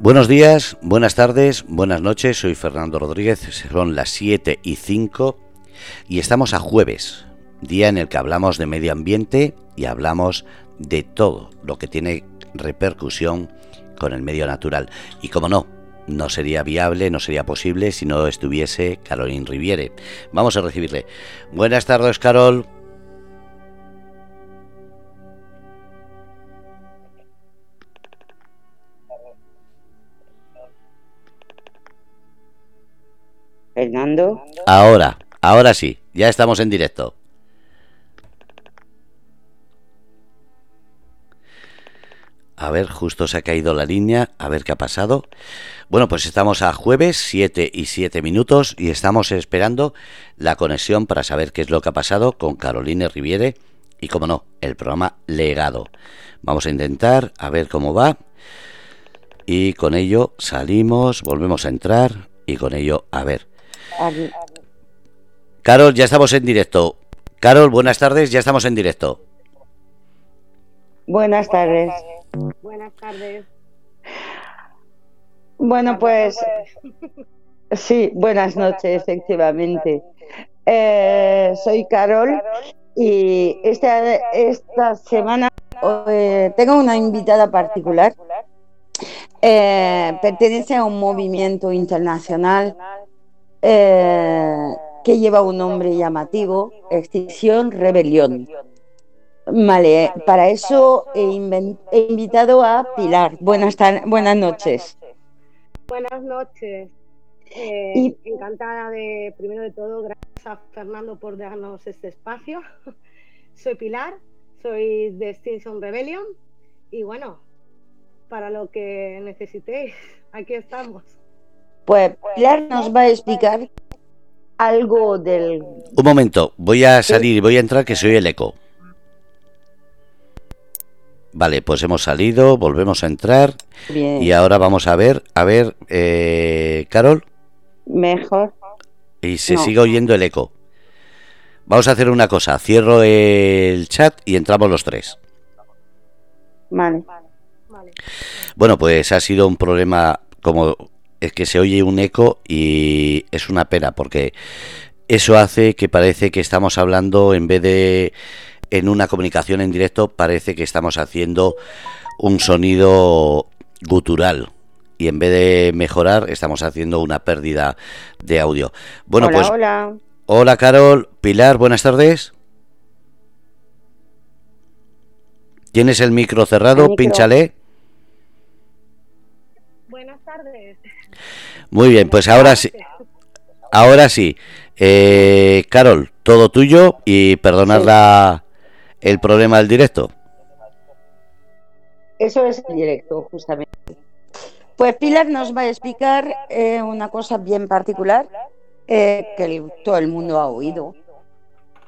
Buenos días, buenas tardes, buenas noches, soy Fernando Rodríguez, son las 7 y 5 y estamos a jueves, día en el que hablamos de medio ambiente y hablamos de todo lo que tiene repercusión con el medio natural. Y como no, no sería viable, no sería posible si no estuviese Caroline Riviere. Vamos a recibirle. Buenas tardes, Carol. Fernando. Ahora, ahora sí, ya estamos en directo. A ver, justo se ha caído la línea, a ver qué ha pasado. Bueno, pues estamos a jueves, 7 y 7 minutos, y estamos esperando la conexión para saber qué es lo que ha pasado con Caroline Riviere y, como no, el programa Legado. Vamos a intentar a ver cómo va. Y con ello salimos, volvemos a entrar y con ello a ver. Carol, ya estamos en directo. Carol, buenas tardes, ya estamos en directo. Buenas tardes. Buenas tardes. Bueno, pues sí, buenas noches, efectivamente. Eh, soy Carol y esta, esta semana eh, tengo una invitada particular. Eh, pertenece a un movimiento internacional que lleva un nombre llamativo, Extinción Rebelión. Vale, para eso he, invitado a Pilar. Buenas, buenas noches. Buenas noches. Eh, encantada de, primero de todo, gracias a Fernando por darnos este espacio. soy Pilar, soy de Extinction Rebellion y bueno, para lo que necesitéis, aquí estamos. Pues Pilar nos va a explicar algo del... Un momento, voy a salir y voy a entrar que soy el eco. Vale, pues hemos salido, volvemos a entrar. Y ahora vamos a ver, a ver, eh, Carol. Mejor. Y se sigue oyendo el eco. Vamos a hacer una cosa, cierro el chat y entramos los tres. Vale. Bueno, pues ha sido un problema como es que se oye un eco y es una pena porque eso hace que parece que estamos hablando en vez de en una comunicación en directo parece que estamos haciendo un sonido gutural y en vez de mejorar estamos haciendo una pérdida de audio. Bueno, hola, pues hola. Hola Carol, Pilar, buenas tardes. ¿Tienes el micro cerrado? Pínchale. Buenas tardes. Muy bien, pues ahora sí. Ahora sí. Eh, Carol, todo tuyo y perdonad la, el problema del directo. Eso es el directo, justamente. Pues Pilar nos va a explicar eh, una cosa bien particular eh, que todo el mundo ha oído,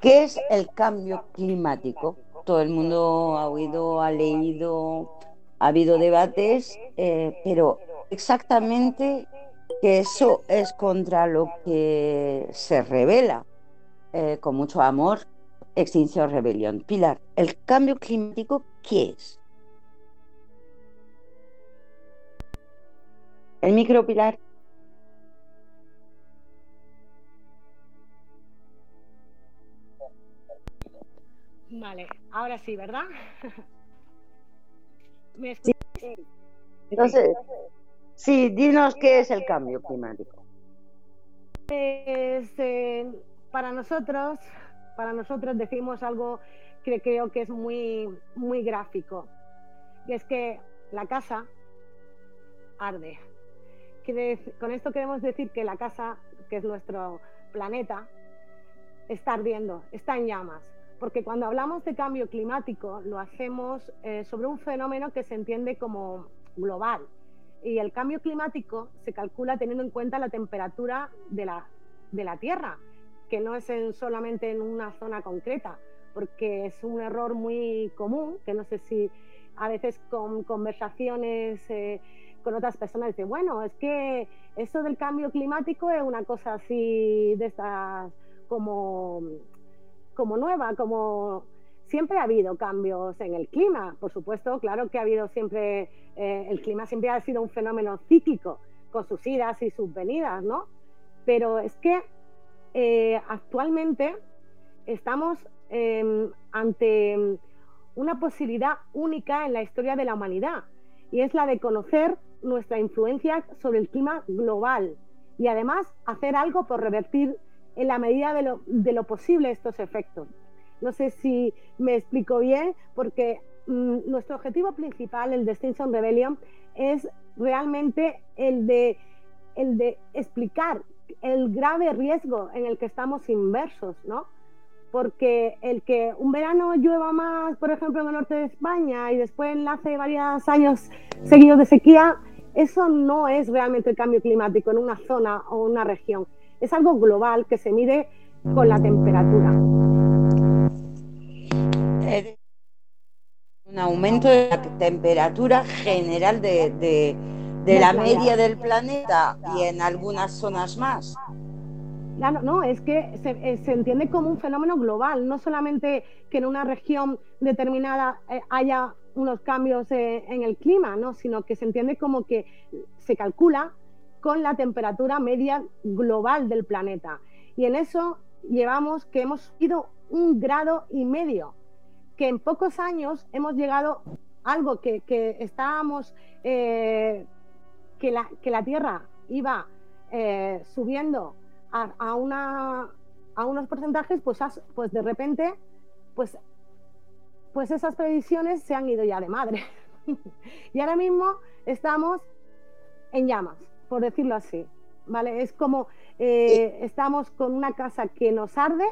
que es el cambio climático. Todo el mundo ha oído, ha leído, ha habido debates, pero exactamente que eso es contra lo que se revela con mucho amor Extinción Rebelión. Pilar, ¿el cambio climático qué es? El micro, Pilar. Vale, ahora sí, ¿verdad? ¿Me sí. Entonces, sí, dinos qué es el cambio climático. Eh, para nosotros, para nosotros decimos algo que creo que es muy, muy gráfico, y es que la casa arde. Con esto queremos decir que la casa, que es nuestro planeta, está ardiendo, está en llamas. Porque cuando hablamos de cambio climático lo hacemos eh, sobre un fenómeno que se entiende como global. Y el cambio climático se calcula teniendo en cuenta la temperatura de la, de la Tierra que no es en, solamente en una zona concreta, porque es un error muy común, que no sé si a veces con conversaciones eh, con otras personas dicen, bueno, es que esto del cambio climático es una cosa así de estas como, como nueva, como siempre ha habido cambios en el clima, por supuesto, claro que ha habido siempre, eh, el clima siempre ha sido un fenómeno cíclico, con sus idas y sus venidas, ¿no? Pero es que eh, actualmente estamos em, ante una posibilidad única en la historia de la humanidad y es la de conocer nuestra influencia sobre el clima global y además hacer algo por revertir en la medida de lo, de lo posible estos efectos. No sé si me explico bien, porque mm, nuestro objetivo principal, el de Extinction Rebellion, es realmente el de, el de explicar el grave riesgo en el que estamos inversos, ¿no? Porque el que un verano llueva más, por ejemplo, en el norte de España y después hace varios años seguidos de sequía, eso no es realmente el cambio climático en una zona o una región. Es algo global que se mide con la temperatura. Un aumento de la temperatura general de, la media del planeta y en algunas zonas más. Claro, no, es que se, eh, entiende como un fenómeno global, no solamente que en una región determinada eh, haya unos cambios eh, en el clima, ¿no? sino que se entiende como que se calcula con la temperatura media global del planeta. Y en eso llevamos que hemos ido un grado y medio, que en pocos años hemos llegado a algo que, estábamos, eh, que, la, que la Tierra iba eh, subiendo a, una, a unos porcentajes, pues, pues de repente, pues pues esas previsiones se han ido ya de madre. y ahora mismo estamos en llamas, por decirlo así. ¿Vale? Es como eh, estamos con una casa que nos arde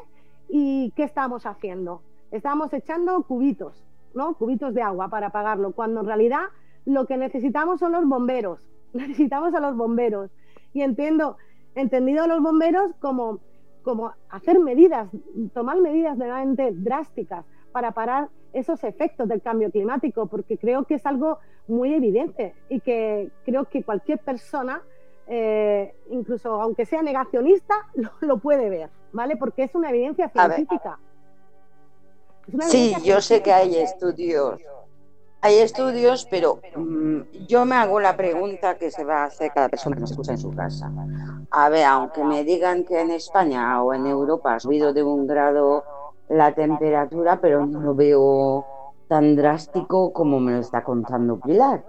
y ¿qué estamos haciendo? Estamos echando cubitos, ¿no? Cubitos de agua para apagarlo, cuando en realidad lo que necesitamos son los bomberos. Necesitamos a los bomberos. Y entiendo, entendido a los bomberos como, como hacer medidas, tomar medidas realmente drásticas para parar esos efectos del cambio climático, porque creo que es algo muy evidente y que creo que cualquier persona, eh, incluso aunque sea negacionista, lo, puede ver, ¿vale? Porque es una evidencia científica. Sí, yo sé que hay estudios. Hay estudios, pero mm, yo me hago la pregunta que se va a hacer cada persona que nos escucha en su casa. A ver, aunque me digan que en España o en Europa ha subido de un grado la temperatura, pero no lo veo tan drástico como me lo está contando Pilar.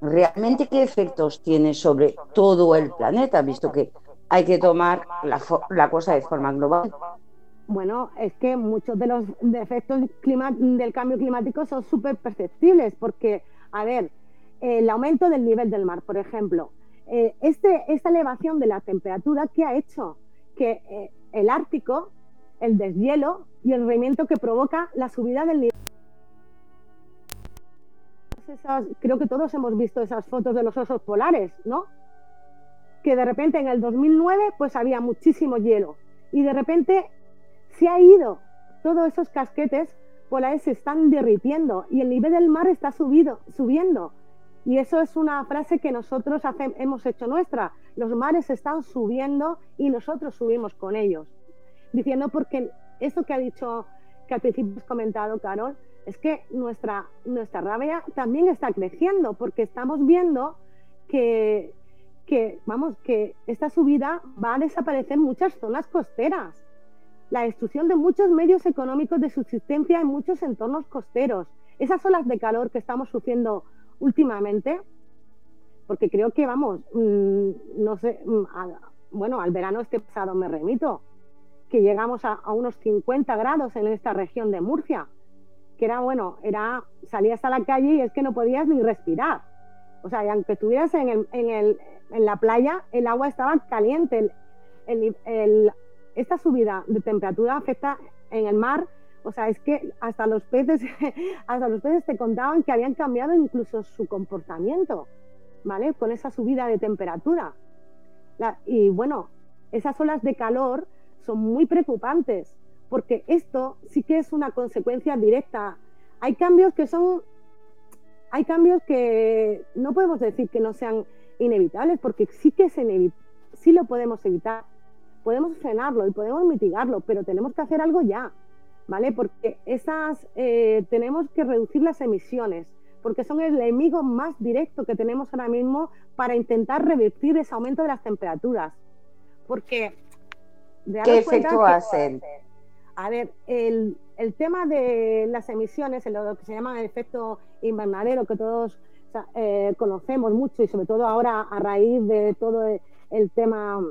¿Realmente qué efectos tiene sobre todo el planeta, visto que hay que tomar la, cosa de forma global? Bueno, es que muchos de los efectos del cambio climático son súper perceptibles, porque, a ver, el aumento del nivel del mar, por ejemplo, eh, este, esta elevación de la temperatura, ¿qué ha hecho? Que eh, el Ártico, el deshielo, y el rendimiento que provoca la subida del nivel. creo que todos hemos visto esas fotos de los osos polares, ¿no? Que de repente en el 2009 pues había muchísimo hielo y de repente se ha ido. Todos esos casquetes polares se están derritiendo y el nivel del mar está subido, subiendo. Y eso es una frase que nosotros hemos hecho nuestra. Los mares están subiendo y nosotros subimos con ellos. Diciendo porque eso que ha dicho, que al principio has comentado, Carol, es que nuestra, nuestra rabia también está creciendo porque estamos viendo que, que, vamos, que esta subida va a desaparecer muchas zonas costeras. La destrucción de muchos medios económicos de subsistencia en muchos entornos costeros. Esas olas de calor que estamos sufriendo últimamente, porque creo que, vamos, mm, no sé, mm, bueno, al verano este pasado me remito, que llegamos a, unos 50 grados en esta región de Murcia, que era, bueno, era, salías a la calle y es que no podías ni respirar. O sea, y aunque estuvieras en, el, en, el, en la playa, el agua estaba caliente. El, esta subida de temperatura afecta en el mar. O sea, es que hasta los peces, hasta los peces te contaban que habían cambiado incluso su comportamiento, ¿vale? Con esa subida de temperatura. y bueno, esas olas de calor son muy preocupantes, porque esto sí que es una consecuencia directa. Hay cambios que son, hay cambios que no podemos decir que no sean inevitables, porque sí que es sí lo podemos evitar, podemos frenarlo y podemos mitigarlo, pero tenemos que hacer algo ya. ¿vale? Porque esas eh, tenemos que reducir las emisiones, porque son el enemigo más directo que tenemos ahora mismo para intentar revertir ese aumento de las temperaturas. Porque ¿Qué efecto hacen? A ver, el, tema de las emisiones, lo que se llama el efecto invernadero, que todos eh, conocemos mucho y sobre todo ahora a raíz de todo el tema,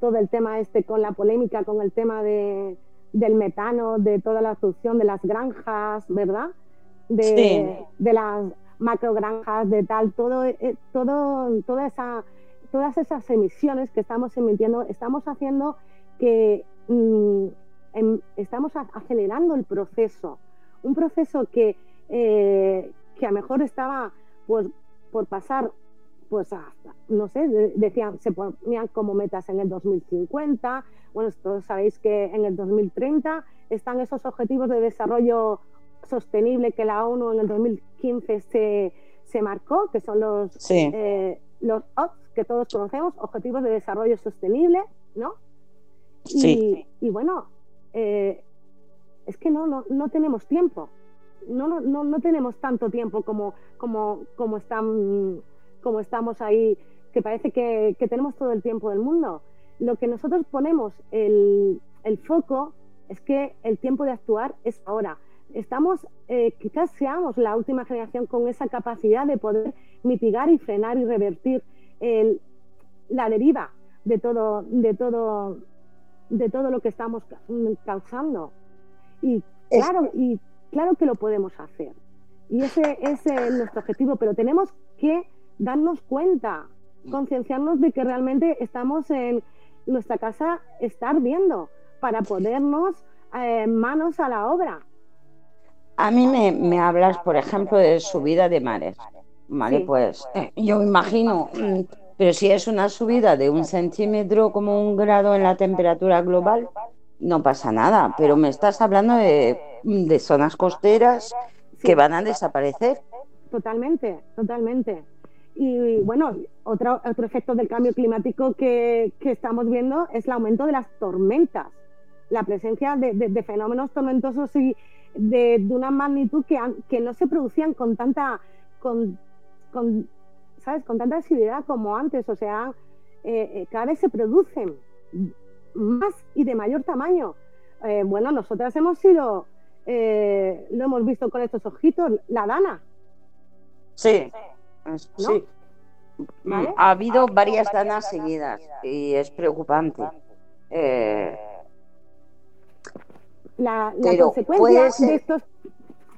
todo el tema este con la polémica, con el tema de, del metano, de toda la producción de las granjas, ¿verdad? De, de las macrogranjas, de tal, todo, eh, todo, toda esa, todas esas emisiones que estamos emitiendo, estamos haciendo que mm, em, estamos acelerando el proceso. Un proceso que, eh, que a lo mejor estaba pues, por pasar, pues hasta, no sé, decían, se ponían como metas en el 2050. Bueno, todos sabéis que en el 2030 están esos objetivos de desarrollo sostenible que la ONU en el 2015 se, se marcó, que son los, eh, los OPS que todos conocemos, Objetivos de Desarrollo Sostenible, ¿no? Y, y bueno, eh, es que no, no, no tenemos tiempo. No, no, no, tenemos tanto tiempo como, como, como, están, como estamos ahí, que parece que, que, tenemos todo el tiempo del mundo. Lo que nosotros ponemos el, el foco es que el tiempo de actuar es ahora. Estamos, eh, quizás seamos la última generación con esa capacidad de poder mitigar y frenar y revertir el, la deriva de todo, de todo, de todo lo que estamos causando. Y claro, y claro que lo podemos hacer. Y ese, es nuestro objetivo, pero tenemos que darnos cuenta, concienciarnos de que realmente estamos en nuestra casa estar viendo para ponernos eh, manos a la obra. A mí me, me, hablas, por ejemplo, de subida de mares. Vale, pues eh, yo imagino mm, pero si es una subida de un centímetro como un grado en la temperatura global, no pasa nada. Pero me estás hablando de, zonas costeras que van a desaparecer. Totalmente, totalmente. Y bueno, otro, otro efecto del cambio climático que, estamos viendo es el aumento de las tormentas, la presencia de, fenómenos tormentosos y de, una magnitud que, que no se producían con tanta, con, con ¿sabes? Con tanta asiduidad como antes, o sea, eh, eh, cada vez se producen más y de mayor tamaño. Eh, bueno, nosotras hemos sido, lo hemos visto con estos ojitos, la dana. Sí, sí. Ha habido varias danas seguidas y es preocupante. La, consecuencia de estos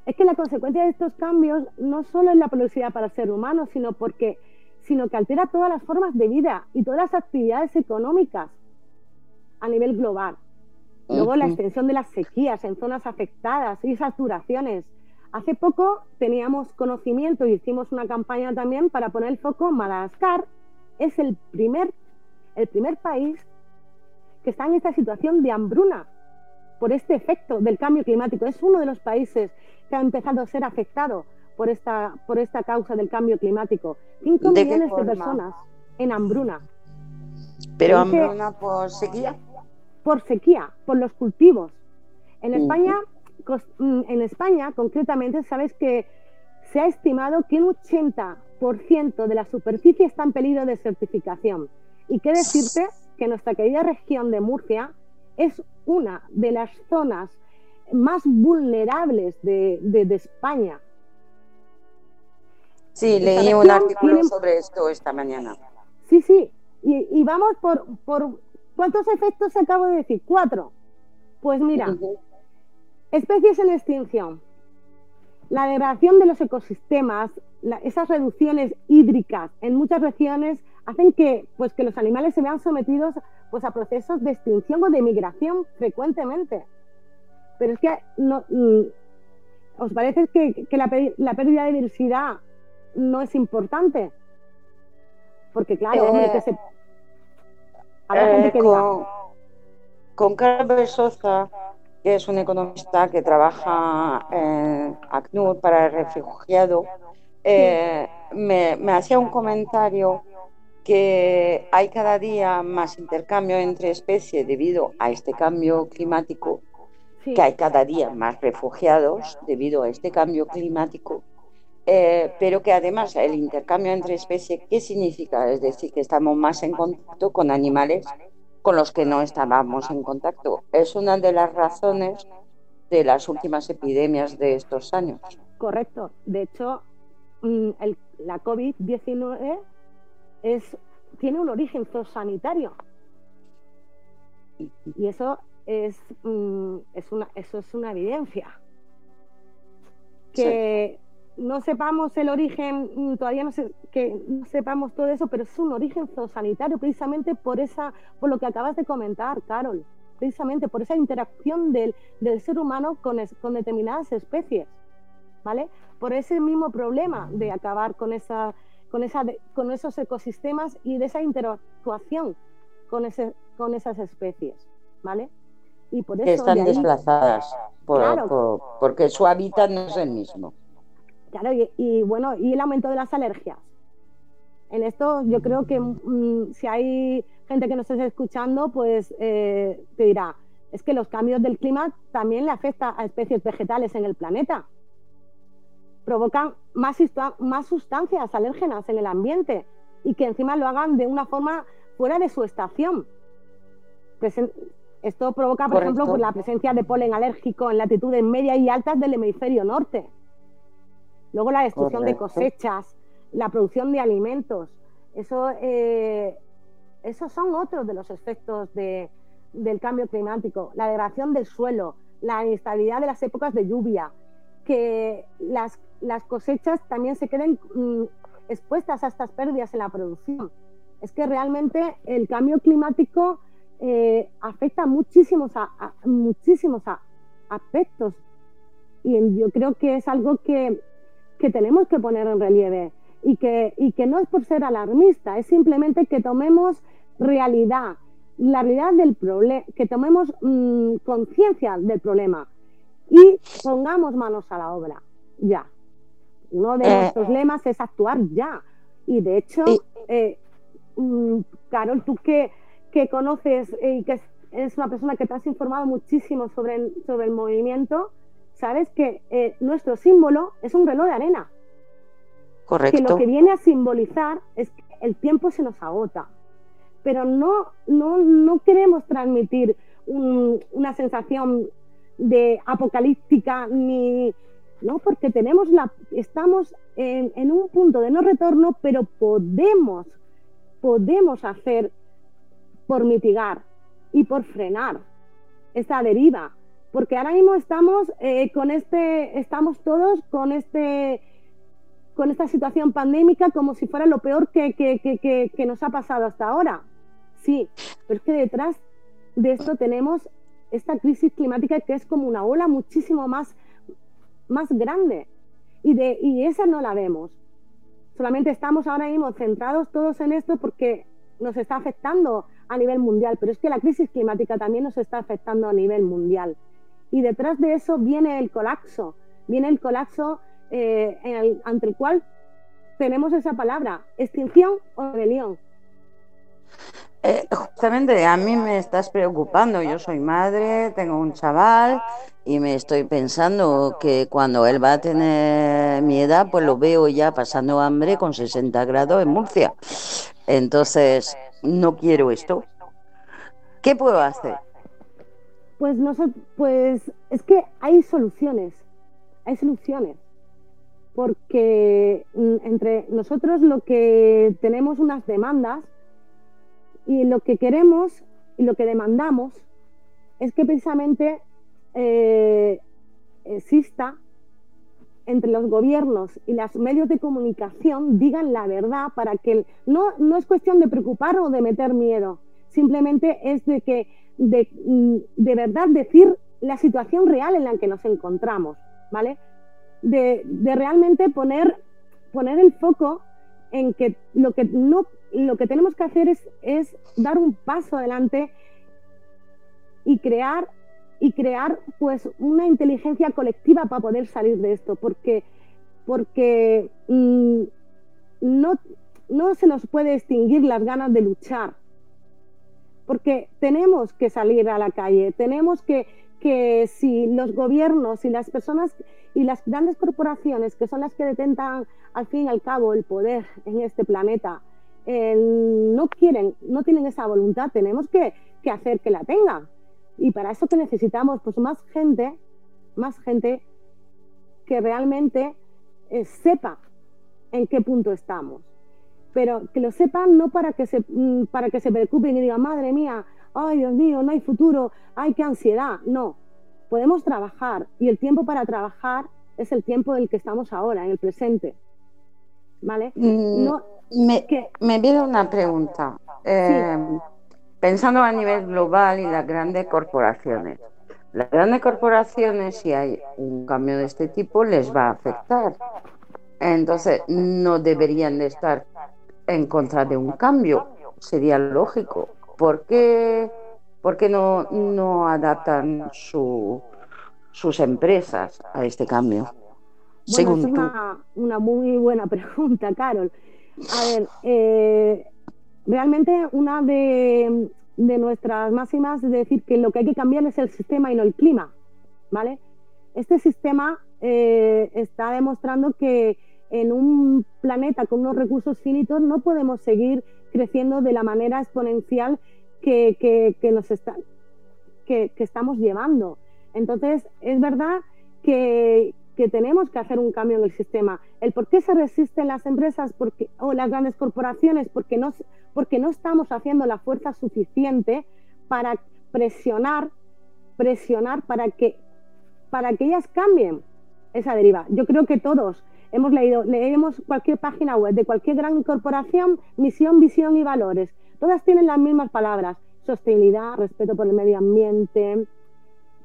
es que la consecuencia de estos cambios no solo es la peligrosidad para el ser humano, sino porque sino que altera todas las formas de vida y todas las actividades económicas a nivel global. Luego la extensión de las sequías en zonas afectadas y esas duraciones. Hace poco teníamos conocimiento y hicimos una campaña también para poner el foco. Madagascar es el primer, el primer país que está en esta situación de hambruna por este efecto del cambio climático. Es uno de los países que ha empezado a ser afectado por esta, por esta causa del cambio climático. 5 millones de personas en hambruna. ¿Pero hambruna por sequía? Por sequía, por los cultivos. En España, en España, concretamente, sabes que se ha estimado que un 80% de la superficie está en peligro de certificación. Y qué decirte que nuestra querida región de Murcia es una de las zonas más vulnerables de, de, España. Sí, leí un artículo sobre esto esta mañana. Sí, sí, y, vamos por, por... ¿Cuántos efectos acabo de decir? Cuatro. Pues mira, especies en extinción, la degradación de los ecosistemas, esas reducciones hídricas en muchas regiones hacen que, pues, que los animales se vean sometidos pues, a procesos de extinción o de migración frecuentemente. Pero es que no, mm, ¿os parece que, la, pérdida de diversidad no es importante? Porque claro, hombre, que se... Eh, con, con Carlos Sosa, que es un economista que trabaja en ACNUR para el refugiado, eh, me, me hacía un comentario que hay cada día más intercambio entre especies debido a este cambio climático que hay cada día más refugiados debido a este cambio climático, eh, pero que además el intercambio entre especies, ¿qué significa? Es decir, que estamos más en contacto con animales con los que no estábamos en contacto. Es una de las razones de las últimas epidemias de estos años. Correcto. De hecho, mm, la COVID-19 es, tiene un origen zoosanitario. Y eso es, mm, es una, eso es una evidencia. Que no sepamos el origen, mm, todavía no sé, que no sepamos todo eso, pero es un origen zoosanitario precisamente por esa, por lo que acabas de comentar, Carol, precisamente por esa interacción del, del ser humano con, con determinadas especies, ¿vale? Por ese mismo problema de acabar con esa, con esa, con esos ecosistemas y de esa interactuación con ese, con esas especies, ¿vale? Y por eso están desplazadas porque su hábitat no es el mismo. Claro, y, bueno, y el aumento de las alergias. En esto yo creo que mm, si hay gente que nos esté escuchando, pues eh, te dirá, es que los cambios del clima también le afecta a especies vegetales en el planeta. Provocan más, más sustancias alérgenas en el ambiente y que encima lo hagan de una forma fuera de su estación. Esto provoca, por ejemplo, pues, la presencia de polen alérgico en latitudes medias y altas del hemisferio norte. Luego la destrucción de cosechas, la producción de alimentos. Eso, eh, esos son otros de los efectos del cambio climático. La degradación del suelo, la inestabilidad de las épocas de lluvia, que las, cosechas también se queden mm, expuestas a estas pérdidas en la producción. Es que realmente el cambio climático eh, afecta a muchísimos, a, muchísimos aspectos y yo creo que es algo que, tenemos que poner en relieve y que, y que no es por ser alarmista, es simplemente que tomemos realidad, la realidad del problema, que tomemos mm, conciencia del problema y pongamos manos a la obra, ya. Uno de eh. nuestros lemas es actuar ya. Y de hecho, eh, mm, Carol, tú que que conoces y que es, una persona que te has informado muchísimo sobre el, sobre el movimiento, sabes que eh, nuestro símbolo es un reloj de arena. Correcto. Que lo que viene a simbolizar es que el tiempo se nos agota. Pero no, no, no queremos transmitir una sensación de apocalíptica ni. No, porque tenemos la, estamos en, en un punto de no retorno, pero podemos, podemos hacer por mitigar y por frenar esta deriva. Porque ahora mismo estamos eh, con este, estamos todos con este con esta situación pandémica como si fuera lo peor que, que, nos ha pasado hasta ahora. Sí, pero es que detrás de esto tenemos esta crisis climática que es como una ola muchísimo más, más grande. Y, de, y esa no la vemos. Solamente estamos ahora mismo centrados todos en esto porque nos está afectando a nivel mundial, pero es que la crisis climática también nos está afectando a nivel mundial. Y detrás de eso viene el colapso, viene el colapso eh, ante el cual tenemos esa palabra, extinción o rebelión. Eh, justamente a mí me estás preocupando. Yo soy madre, tengo un chaval y me estoy pensando que cuando él va a tener mi edad, pues lo veo ya pasando hambre con 60 grados en Murcia. Entonces, no quiero esto. ¿Qué puedo hacer? Pues, pues es que hay soluciones, hay soluciones, porque mm, entre nosotros lo que tenemos unas demandas y lo que queremos y lo que demandamos es que precisamente eh, exista entre los gobiernos y los medios de comunicación digan la verdad para que no, no es cuestión de preocupar o de meter miedo, simplemente es de que de, mm, de verdad decir la situación real en la que nos encontramos, ¿vale? De, de, realmente poner, poner el foco en que lo que no lo que tenemos que hacer es, es dar un paso adelante y crear y crear pues una inteligencia colectiva para poder salir de esto, porque, porque mm, no, no se nos puede extinguir las ganas de luchar, porque tenemos que salir a la calle, tenemos que, que si los gobiernos y las personas y las grandes corporaciones, que son las que detentan al fin y al cabo el poder en este planeta, no quieren, no tienen esa voluntad, tenemos que, hacer que la tengan. Y para eso que necesitamos pues más gente, más gente que realmente eh, sepa en qué punto estamos. Pero que lo sepan no para que se, mm, para que se preocupen y digan, madre mía, ay Dios mío, no hay futuro, ay qué ansiedad. No, podemos trabajar y el tiempo para trabajar es el tiempo del que estamos ahora, en el presente. ¿Vale? Mm, no, me, me viene una pregunta. Eh, pensando a nivel global y las grandes corporaciones. Las grandes corporaciones, si hay un cambio de este tipo, les va a afectar. Entonces, no deberían de estar en contra de un cambio. Sería lógico. ¿Por qué, no, no adaptan su, sus empresas a este cambio? Bueno, es una, una, muy buena pregunta, Carol. A ver, eh, realmente una de, nuestras máximas es decir que lo que hay que cambiar es el sistema y no el clima, ¿vale? Este sistema eh, está demostrando que en un planeta con unos recursos finitos no podemos seguir creciendo de la manera exponencial que, nos está, que, estamos llevando. Entonces, es verdad que, tenemos que hacer un cambio en el sistema. El por qué se resisten las empresas porque, o las grandes corporaciones, porque no, porque no estamos haciendo la fuerza suficiente para presionar, presionar para que, para que ellas cambien esa deriva. Yo creo que todos hemos leído, leemos cualquier página web de cualquier gran corporación, misión, visión y valores. Todas tienen las mismas palabras, sostenibilidad, respeto por el medio ambiente,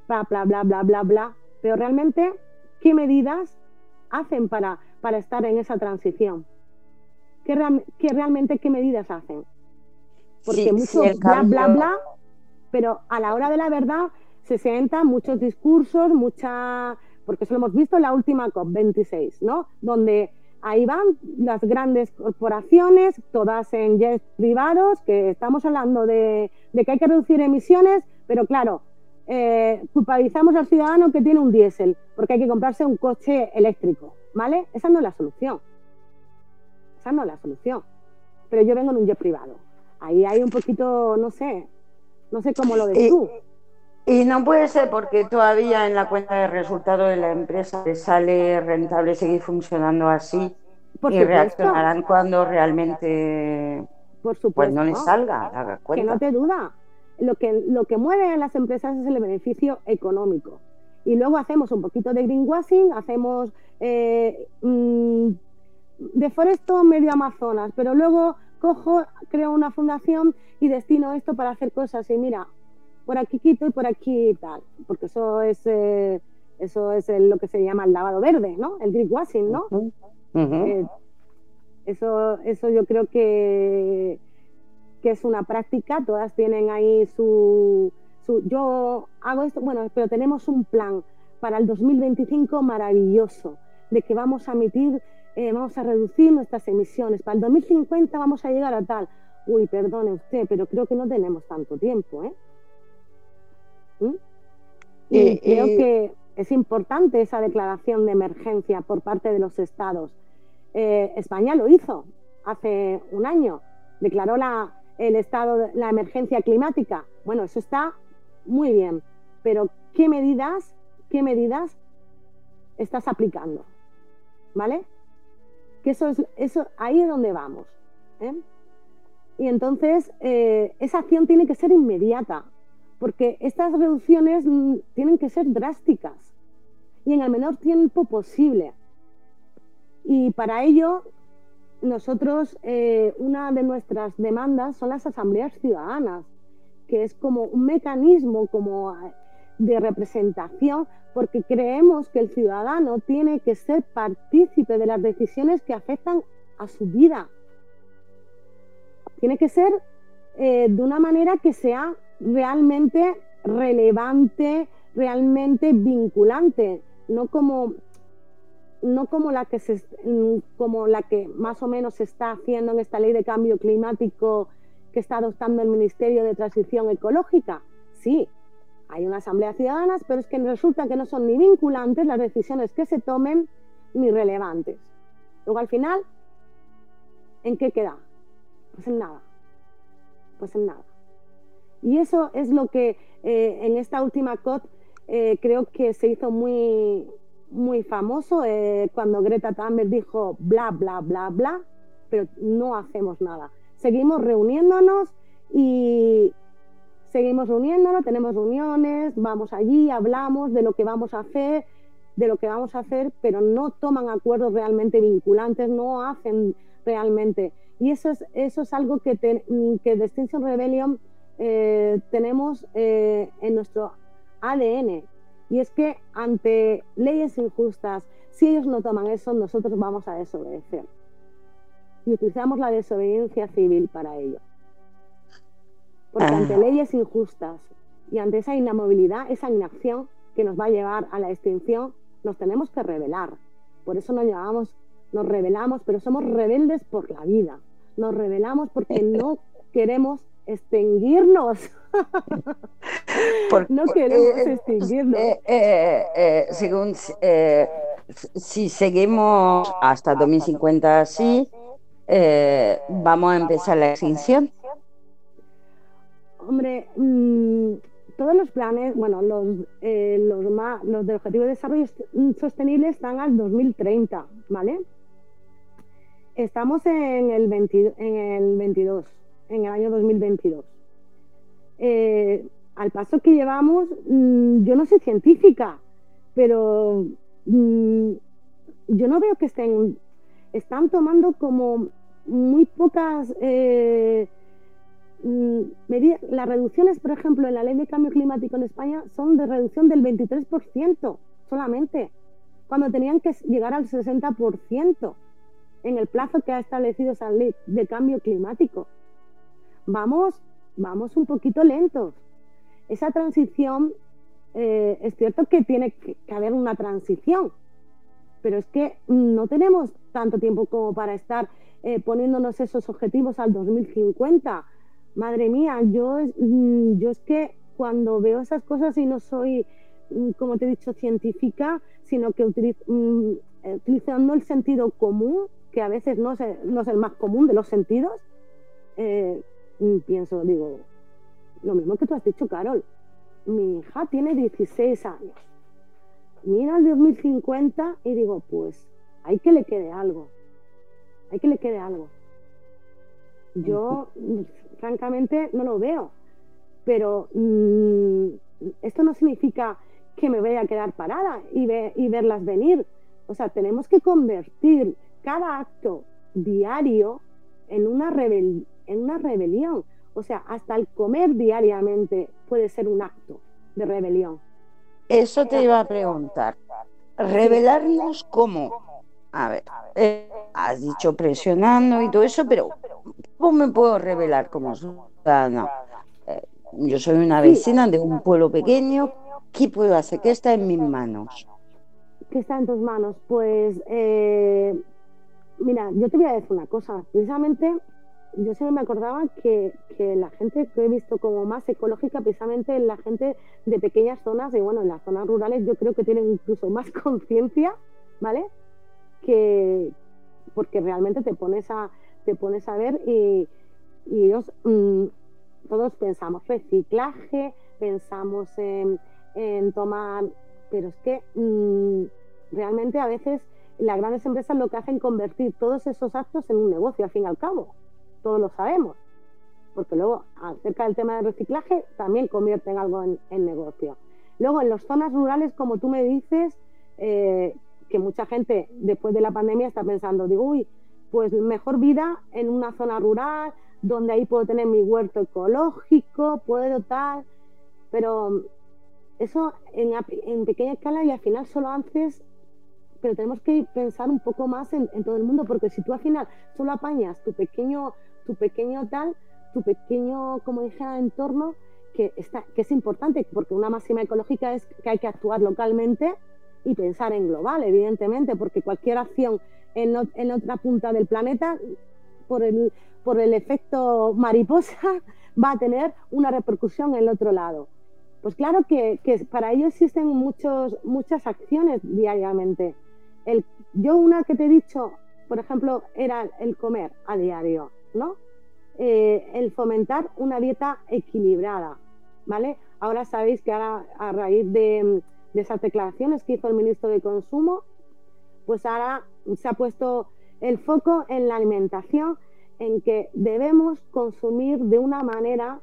bla, bla, bla, bla, bla, bla. Pero realmente, ¿qué medidas hacen para, para estar en esa transición? ¿Qué, realmente qué medidas hacen? Porque mucho bla, bla, bla, pero a la hora de la verdad se sientan muchos discursos, mucha porque eso lo hemos visto en la última COP26, ¿no? Donde ahí van las grandes corporaciones, todas en jets privados, que estamos hablando de, que hay que reducir emisiones, pero claro, eh, culpabilizamos al ciudadano que tiene un diésel, porque hay que comprarse un coche eléctrico, ¿vale? Esa no es la solución. Esa no es la solución. Pero yo vengo en un jet privado. Ahí hay un poquito, no sé, no sé cómo lo ves tú. Y no puede ser porque todavía en la cuenta de resultados de la empresa le sale rentable seguir funcionando así y reaccionarán cuando realmente Por supuesto, pues no les salga la cuenta. Que no te duda. Lo que, lo que mueve a las empresas es el beneficio económico. Y luego hacemos un poquito de greenwashing, hacemos eh, mmm, deforesto medio Amazonas, pero luego cojo, creo una fundación y destino esto para hacer cosas. Y mira, por aquí quito y por aquí tal, porque eso es eh, eso es lo que se llama el lavado verde, ¿no? El greenwashing, ¿no? Eh, eso, eso yo creo que, que es una práctica, todas tienen ahí su, su, yo hago esto, bueno, pero tenemos un plan para el 2025 maravilloso, de que vamos a emitir, eh, vamos a reducir nuestras emisiones, para el 2050 vamos a llegar a tal. Uy, perdone usted, pero creo que no tenemos tanto tiempo, ¿eh? Y creo que es importante esa declaración de emergencia por parte de los estados. Eh, España lo hizo hace un año, declaró la, el estado, la emergencia climática. Bueno, eso está muy bien, pero ¿qué medidas, qué medidas estás aplicando? ¿Vale? Que eso es, eso, ahí es donde vamos. ¿eh? Y entonces eh, esa acción tiene que ser inmediata porque estas reducciones mm, tienen que ser drásticas y en el menor tiempo posible. Y para ello, nosotros, eh, una de nuestras demandas son las asambleas ciudadanas, que es como un mecanismo como eh, de representación, porque creemos que el ciudadano tiene que ser partícipe de las decisiones que afectan a su vida. Tiene que ser eh, de una manera que sea realmente relevante, realmente vinculante, no como no como la que se, como la que más o menos se está haciendo en esta ley de cambio climático que está adoptando el Ministerio de Transición Ecológica. Sí, hay una asamblea ciudadana, pero es que resulta que no son ni vinculantes las decisiones que se tomen ni relevantes. Luego al final, ¿en qué queda? Pues en nada. Pues en nada. Y eso es lo que eh, en esta última COT eh, creo que se hizo muy, muy famoso eh, cuando Greta Thunberg dijo bla, bla, bla, bla, pero no hacemos nada. Seguimos reuniéndonos y seguimos reuniéndonos, tenemos reuniones, vamos allí, hablamos de lo que vamos a hacer, de lo que vamos a hacer, pero no toman acuerdos realmente vinculantes, no hacen realmente. Y eso es, eso es algo que, que de Extinction Rebellion eh, tenemos eh, en nuestro ADN. Y es que ante leyes injustas, si ellos no toman eso, nosotros vamos a desobedecer. Y utilizamos la desobediencia civil para ello. Porque ante ah. leyes injustas y ante esa inamovilidad, esa inacción que nos va a llevar a la extinción, nos tenemos que rebelar. Por eso nos llamamos, nos rebelamos, pero somos rebeldes por la vida. Nos rebelamos porque no queremos extinguirnos. no queremos eh, extinguirnos. Eh, eh, según si seguimos hasta 2050 así, vamos a empezar la extinción. Hombre, mm, todos los planes, bueno, los, los, los del Objetivo de Desarrollo Sostenible están al 2030, ¿vale? Estamos en el, en el 22 en el año 2022. Eh, al paso que llevamos, mm, yo no soy científica, pero mm, yo no veo que estén, están tomando como muy pocas eh, mm, medidas. Las reducciones, por ejemplo, en la ley de cambio climático en España son de reducción del 23% solamente, cuando tenían que llegar al 60% en el plazo que ha establecido esa ley de cambio climático vamos, vamos un poquito lentos. Esa transición, eh, es cierto que tiene que haber una transición, pero es que no tenemos tanto tiempo como para estar eh, poniéndonos esos objetivos al 2050. Madre mía, yo, mm, yo es que cuando veo esas cosas y no soy, mm, como te he dicho, científica, sino que mm, eh, utilizando el sentido común, que a veces no es, no es el más común de los sentidos, pienso, digo, lo mismo que tú has dicho, Carol. Mi hija tiene 16 años. Mira el 2050 y digo, pues hay que le quede algo. Hay que le quede algo. Yo, francamente, no lo veo. Pero mm, esto no significa que me vaya a quedar parada y, y verlas venir. O sea, tenemos que convertir cada acto diario en una, rebelión en una rebelión. O sea, hasta el comer diariamente puede ser un acto de rebelión. Eso te iba a preguntar. ¿Rebelarnos cómo? A ver, eh, has dicho presionando y todo eso, pero ¿cómo me puedo rebelar como ciudadana? Eh, yo soy una vecina de un pueblo pequeño. ¿Qué puedo hacer? ¿Qué está en mis manos? ¿Qué está en tus manos? Pues, eh, mira, yo te voy a decir una cosa. Precisamente yo siempre me acordaba que, la gente que he visto como más ecológica, precisamente la gente de pequeñas zonas, y bueno, en las zonas rurales yo creo que tienen incluso más conciencia, ¿vale? Que porque realmente te pones a, te pones a ver y, ellos mm, todos pensamos reciclaje, pensamos en, tomar, pero es que mm, realmente a veces las grandes empresas lo que hacen es convertir todos esos actos en un negocio, al fin y al cabo todos lo sabemos, porque luego acerca del tema del reciclaje también convierten algo en, negocio. Luego en las zonas rurales, como tú me dices, eh, que mucha gente después de la pandemia está pensando, digo, uy, pues mejor vida en una zona rural, donde ahí puedo tener mi huerto ecológico, puedo tal, pero eso en, en pequeña escala y al final solo haces pero tenemos que pensar un poco más en, en, todo el mundo, porque si tú al final solo apañas tu pequeño tu pequeño tal, tu pequeño, como dijera, entorno, que, está, que es importante, porque una máxima ecológica es que hay que actuar localmente y pensar en global, evidentemente, porque cualquier acción en, en otra punta del planeta, por el, por el efecto mariposa, va a tener una repercusión en el otro lado. Pues claro que, para ello existen muchos, muchas acciones diariamente. El, yo una que te he dicho, por ejemplo, era el comer a diario, Eh, el fomentar una dieta equilibrada, ¿vale? Ahora sabéis que ahora, a raíz de, de esas declaraciones que hizo el ministro de Consumo, pues ahora se ha puesto el foco en la alimentación, en que debemos consumir de una manera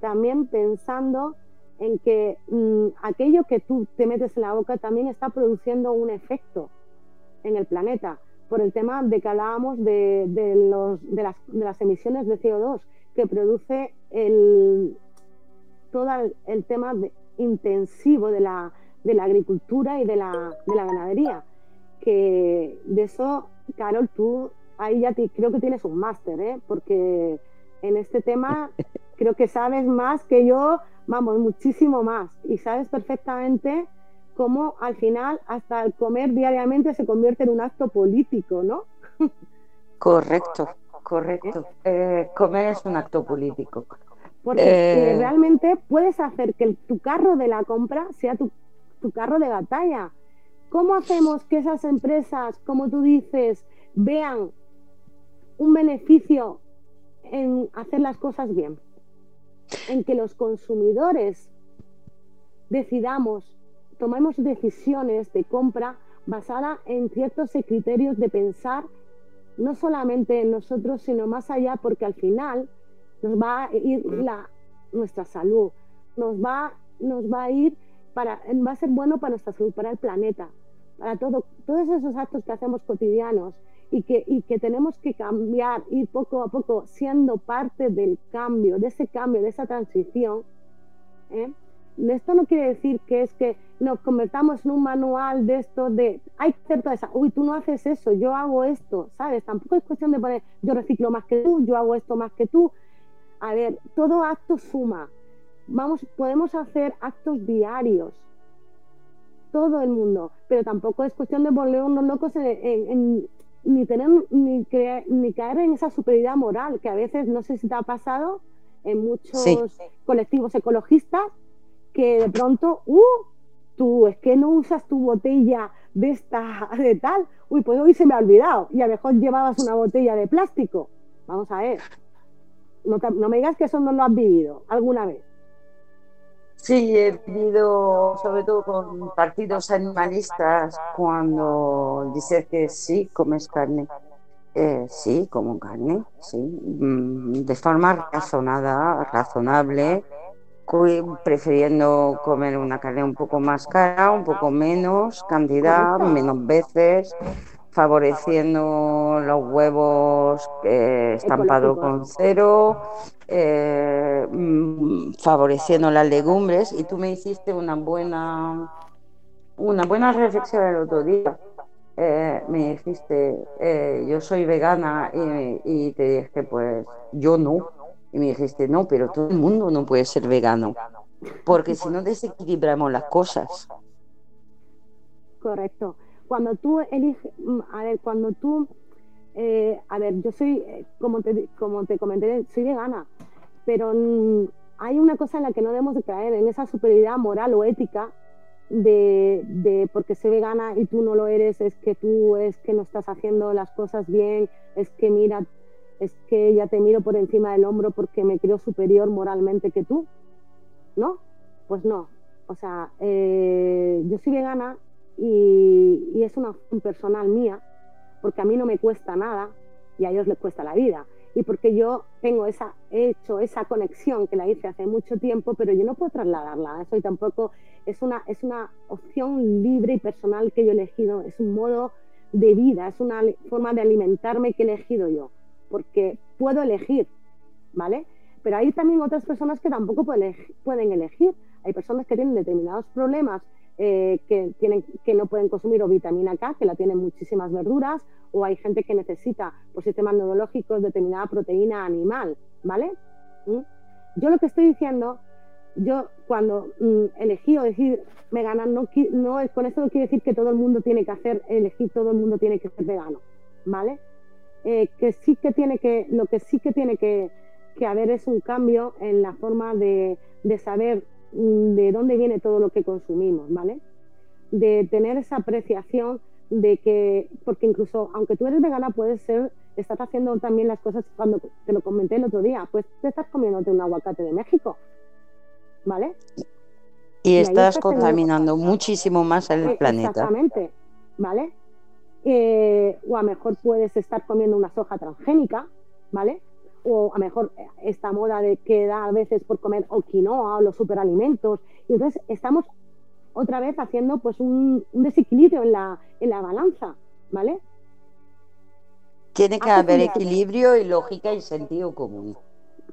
también pensando en que mm, aquello que tú te metes en la boca también está produciendo un efecto en el planeta, por el tema de que hablábamos de, los, de, las, emisiones de CO2 que produce el, todo el, tema intensivo de la, de la, agricultura y de la, de la ganadería. Que de eso, Carol, tú ahí ya creo que tienes un máster, ¿eh? porque en este tema creo que sabes más que yo, vamos, muchísimo más, y sabes perfectamente cómo al final hasta el comer diariamente se convierte en un acto político, ¿no? Correcto, correcto. Eh, comer es un acto político. Porque eh, realmente puedes hacer que tu carro de la compra sea tu, tu carro de batalla. ¿Cómo hacemos que esas empresas, como tú dices, vean un beneficio en hacer las cosas bien, en que los consumidores decidamos, tomemos decisiones de compra basada en ciertos criterios de pensar no solamente en nosotros, sino más allá, porque al final nos va a ir la, nuestra salud, nos va, nos va a ir para, va a ser bueno para nuestra salud, para el planeta, para todo, todos esos actos que hacemos cotidianos y que, y que tenemos que cambiar, ir poco a poco siendo parte del cambio, de ese cambio, de esa transición. ¿eh? Esto no quiere decir que es que nos convertamos en un manual de esto de hay que hacer toda esa, uy, tú no haces eso, yo hago esto, ¿sabes? Tampoco es cuestión de poner yo reciclo más que tú, yo hago esto más que tú. A ver, todo acto suma. Vamos, podemos hacer actos diarios, todo el mundo, pero tampoco es cuestión de volver unos locos en, ni tener ni, ni caer en esa superioridad moral que a veces no sé si te ha pasado en muchos colectivos ecologistas que de pronto uh tú es que no usas tu botella de esta de tal uy pues hoy se me ha olvidado y a lo mejor llevabas una botella de plástico. Vamos a ver. No, me digas que eso no lo has vivido alguna vez. Sí, he vivido sobre todo con partidos animalistas cuando dices que sí, comes carne. Eh, sí, como carne, sí, mm, de forma razonada, razonable, prefiriendo comer una carne un poco más cara, un poco menos cantidad, menos veces, favoreciendo los huevos eh, estampados con cero, eh, mm, favoreciendo las legumbres. Y tú me hiciste una buena, una buena reflexión el otro día. Eh, me dijiste, yo soy vegana y, y, te dije, pues yo no. Y me dijiste, no, pero todo el mundo no puede ser vegano, porque si no desequilibramos las cosas. Correcto cuando tú eliges, mm, a ver, cuando tú, eh, a ver, yo soy, eh, como te, como te comenté, soy vegana, pero mm, hay una cosa en la que no debemos de caer, en esa superioridad moral o ética de, de, porque soy vegana y tú no lo eres, es que tú es que no estás haciendo las cosas bien, es que mira, es que ya te miro por encima del hombro porque me creo superior moralmente que tú, ¿no? Pues no. O sea, eh, yo soy vegana y, es una opción personal mía, porque a mí no me cuesta nada y a ellos les cuesta la vida. Y porque yo tengo esa, he hecho esa conexión que la hice hace mucho tiempo, pero yo no puedo trasladarla. Eso y tampoco es una, es una opción libre y personal que yo he elegido, es un modo de vida, es una forma de alimentarme que he elegido yo, porque puedo elegir, ¿vale? Pero hay también otras personas que tampoco pueden elegir. Hay personas que tienen determinados problemas eh, que, tienen, que no pueden consumir o vitamina K, que la tienen muchísimas verduras, o hay gente que necesita por sistemas neurológicos determinada proteína animal, ¿vale? ¿Mm? Yo lo que estoy diciendo, yo cuando mm, elegí o decir vegana, no, no, con esto no quiere decir que todo el mundo tiene que hacer, elegir todo el mundo tiene que ser vegano, ¿vale? Eh, que sí que tiene que, lo que sí que tiene que, que haber es un cambio en la forma de, de saber mm, de dónde viene todo lo que consumimos, ¿vale? De tener esa apreciación de que, porque incluso aunque tú eres vegana, puedes ser, estás haciendo también las cosas, cuando te lo comenté el otro día, pues te estás comiéndote un aguacate de México, ¿vale? Y, estás contaminando muchísimo más el eh, planeta. Exactamente, ¿vale? Eh, o a lo mejor puedes estar comiendo una soja transgénica, ¿vale? O a lo mejor esta moda de que da a veces por comer o quinoa o los superalimentos. Y entonces estamos otra vez haciendo pues un, desequilibrio en la, en la balanza, ¿vale? Tiene que haber equilibrio y lógica y sentido común.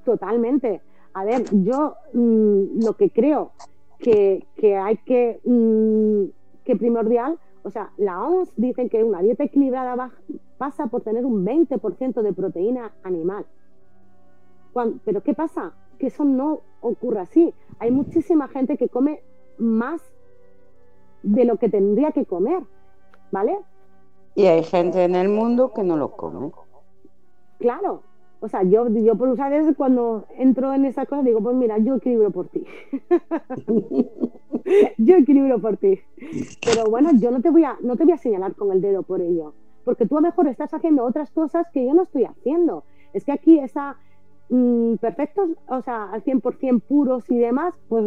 Totalmente. A ver, yo mm, lo que creo que, hay que, mm, que primordial, o sea, la OMS dice que una dieta equilibrada pasa por tener un 20% de proteína animal. pero ¿qué pasa? Que eso no ocurre así. Hay muchísima gente que come más de lo que tendría que comer, ¿vale? Y hay gente en el mundo que no lo come. Claro, o sea, yo, yo por usar eso, cuando entro en esa cosa, digo, pues mira, yo equilibro por ti. yo equilibro por ti. Pero bueno, yo no te, voy a, no te voy a señalar con el dedo por ello. Porque tú a lo mejor estás haciendo otras cosas que yo no estoy haciendo. Es que aquí esa mm, perfectos, o sea, al 100% puros y demás, pues,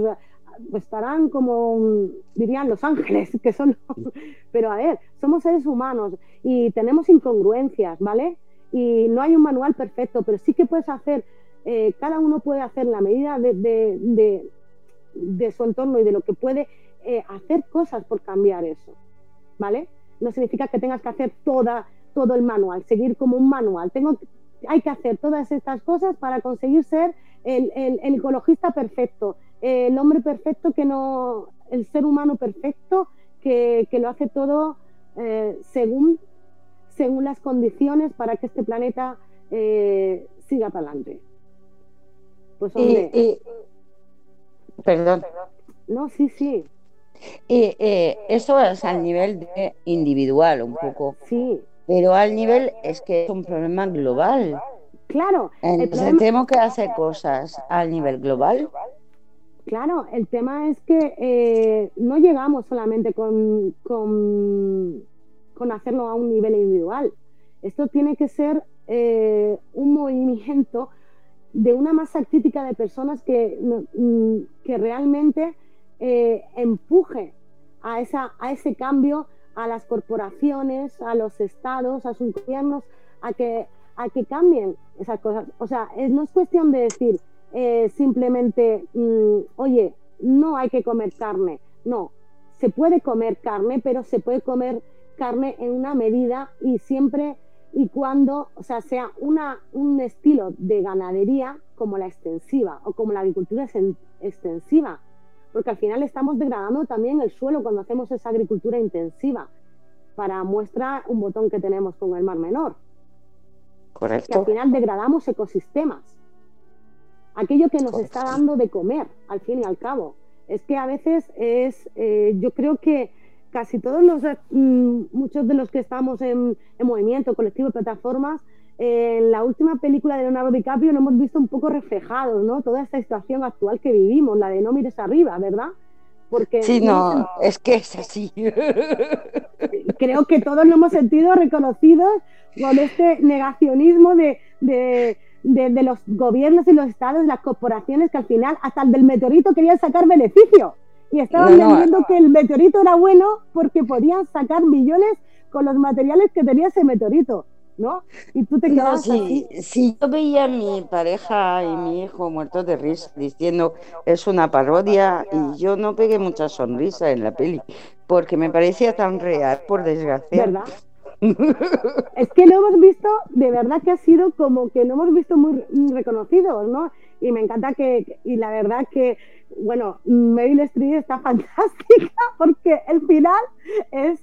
pues estarán como, dirían los ángeles, que son... Pero a ver, somos seres humanos y tenemos incongruencias, ¿vale? Y no hay un manual perfecto, pero sí que puedes hacer, eh, cada uno puede hacer la medida de, su entorno y de lo que puede eh, hacer cosas por cambiar eso, ¿vale? No significa que tengas que hacer toda, todo el manual, seguir como un manual. Tengo, hay que hacer todas estas cosas para conseguir ser el, ecologista perfecto, el hombre perfecto que no, el ser humano perfecto que, lo hace todo eh, según según las condiciones para que este planeta eh, siga para adelante. Pues hombre. perdón. No, sí, sí. Y, eh, eso es al nivel de individual un poco. Sí. Pero al nivel es que es un problema global. Claro. Entonces tenemos que hacer cosas al nivel global. Claro, el tema es que eh, no llegamos solamente con, con con hacerlo a un nivel individual. Esto tiene que ser eh, un movimiento de una masa crítica de personas que, mm, que realmente eh, empuje a, esa, a ese cambio a las corporaciones, a los estados, a sus gobiernos, a que, a que cambien esas cosas. O sea, no es cuestión de decir eh, simplemente, mm, oye, no hay que comer carne. No, se puede comer carne, pero se puede comer carne en una medida y siempre y cuando, o sea, sea una, un estilo de ganadería como la extensiva o como la agricultura extensiva, porque al final estamos degradando también el suelo cuando hacemos esa agricultura intensiva. Para muestra un botón que tenemos con el Mar Menor. Correcto. Que al final degradamos ecosistemas. Aquello que nos está dando de comer, al fin y al cabo. Es que a veces es, eh, yo creo que casi todos los, mm, muchos de los que estamos en, movimiento, colectivo, plataformas, en la última película de Leonardo DiCaprio nos hemos visto un poco reflejados, ¿no? Toda esta situación actual que vivimos, la de no mires arriba, ¿verdad? Porque sí, no, es que es así. Creo que todos lo hemos sentido reconocidos con este negacionismo de, de, de los gobiernos y los estados, las corporaciones que al final hasta el del meteorito querían sacar beneficio y estaban vendiendo que el meteorito era bueno porque podían sacar millones con los materiales que tenía ese meteorito, ¿no? Y tú te quedas si, si, yo veía a mi pareja y mi hijo muertos de risa diciendo es una parodia y yo no pegué mucha sonrisa en la peli porque me parecía tan real, por desgracia. ¿Verdad? es que lo hemos visto, de verdad que ha sido como que lo hemos visto muy, reconocidos, ¿no? Y me encanta que, y la verdad que, bueno, Meryl Streep está fantástica porque el final es,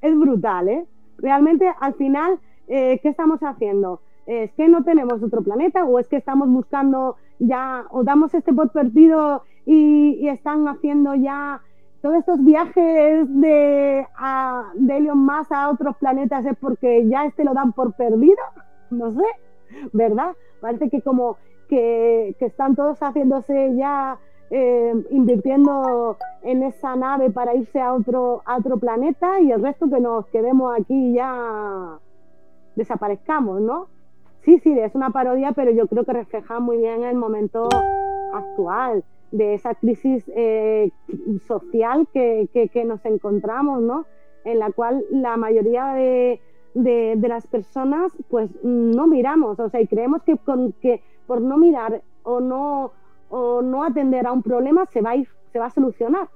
es brutal, ¿eh? Realmente al final, eh, ¿qué estamos haciendo? ¿Es que no tenemos otro planeta o es que estamos buscando ya, o damos este por perdido y, y están haciendo ya todos estos viajes de, a, de Elon Musk a otros planetas es porque ya este lo dan por perdido, no sé, ¿verdad? Parece que como que, están todos haciéndose ya eh, invirtiendo en esa nave para irse a otro, a otro planeta y el resto que nos quedemos aquí ya desaparezcamos, ¿no? Sí, sí, es una parodia, pero yo creo que refleja muy bien el momento actual de esa crisis eh, social que, que, nos encontramos, ¿no? En la cual la mayoría de, de, de, las personas pues no miramos, o sea, y creemos que, con, que por no mirar o no o no atender a un problema se va a, ir, se va a solucionar.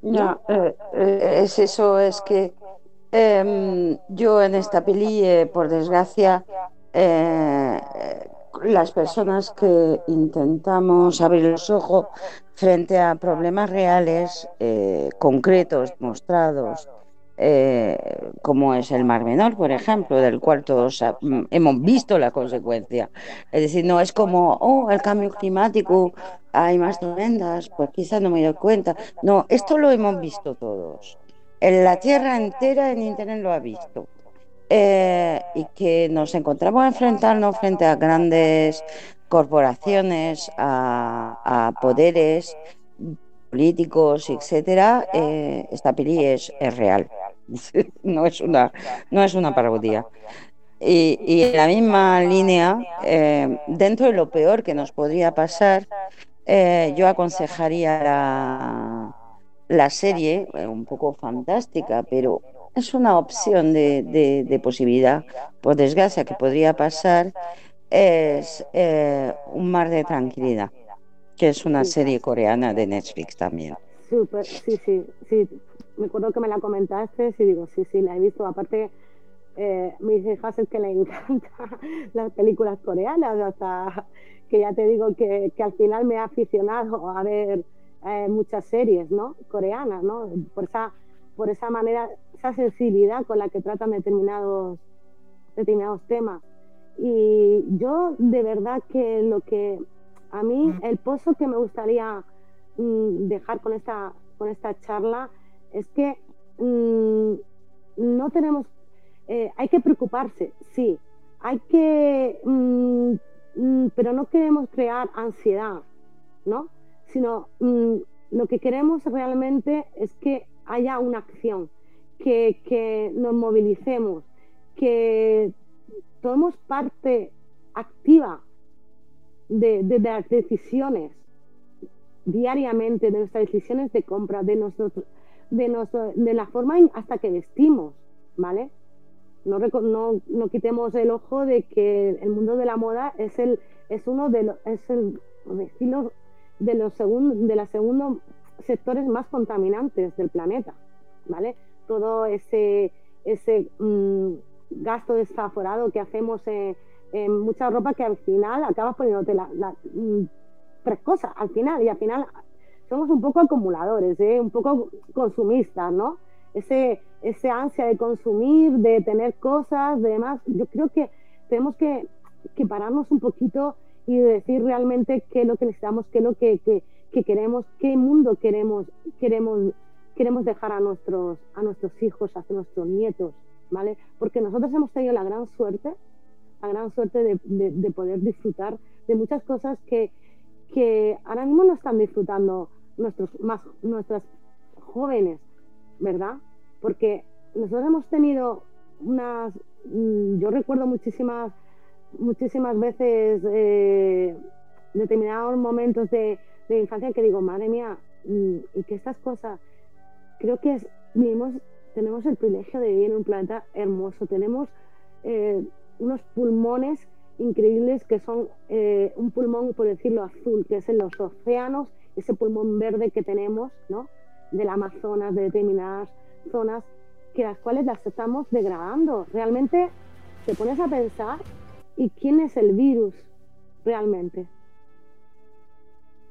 Ya, eh, eh, es eso, es que em, yo en esta peli, eh, por desgracia, las personas que intentamos abrir los ojos frente a problemas reales, concretos, mostrados, eh, como es el Mar Menor, por ejemplo, del cual todos mm, hemos visto la consecuencia. Es decir, no es como, oh, el cambio climático, hay más tormentas, pues quizás no me doy cuenta. No, esto lo hemos visto todos. En la Tierra entera en Internet lo ha visto. Eh, y que nos encontramos enfrentarnos frente a grandes corporaciones, a, poderes políticos, etcétera, eh, esta peli es real. no es una, no es una parodia. Y, y en la misma línea, eh, dentro de lo peor que nos podría pasar, eh, yo aconsejaría la, la serie, eh, un poco fantástica, pero es una opción de, de, posibilidad, por desgracia, que podría pasar, es Un mar de tranquilidad, que es una serie coreana de Netflix también. Sí, sí, sí, me acuerdo que me la comentaste y digo, sí, sí, la he visto. Aparte, eh, mis hijas es que le encantan las películas coreanas, hasta que ya te digo que, que al final me ha aficionado a ver eh, muchas series ¿no? coreanas, ¿no? Por esa, por esa manera, esa sensibilidad con la que tratan determinados, determinados temas. Y yo de verdad que lo que a mí, el pozo que me gustaría mm, dejar con esta, con esta charla es que mm, no tenemos, eh, hay que preocuparse, sí, hay que, mm, mm, pero no queremos crear ansiedad, ¿no? Sino lo que queremos realmente es que haya una acción, que, nos movilicemos, que tomemos parte activa de, de, las decisiones diariamente, de nuestras decisiones de compra, de nosotros de, la forma hasta que vestimos, ¿vale? No, no, no, quitemos el ojo de que el mundo de la moda es el es uno de los es el de los segundos de los segundos sectores más contaminantes del planeta, ¿vale? Todo ese ese mm, gasto desaforado que hacemos en, mucha ropa que al final acabas poniéndote la, mm, tres cosas al final y al final somos un poco acumuladores, ¿eh? un poco consumistas, ¿no? Ese, ese ansia de consumir, de tener cosas, de demás. Yo creo que tenemos que, que pararnos un poquito y decir realmente qué es lo que necesitamos, qué es lo que, que, que, queremos, qué mundo queremos, queremos, queremos dejar a nuestros, a nuestros hijos, a nuestros nietos, ¿vale? Porque nosotros hemos tenido la gran suerte, la gran suerte de, de, de poder disfrutar de muchas cosas que, que ahora mismo no están disfrutando nuestros más nuestras jóvenes, ¿verdad? Porque nosotros hemos tenido unas, mm, yo recuerdo muchísimas, muchísimas veces eh, determinados momentos de, infancia que digo, madre mía, mm, y que estas cosas, creo que vivimos, tenemos el privilegio de vivir en un planeta hermoso, tenemos eh, unos pulmones increíbles que son eh, un pulmón, por decirlo azul, que es en los océanos ese pulmón verde que tenemos, ¿no? Del Amazonas, de determinadas zonas, que las cuales las estamos degradando. Realmente te pones a pensar, ¿y quién es el virus realmente?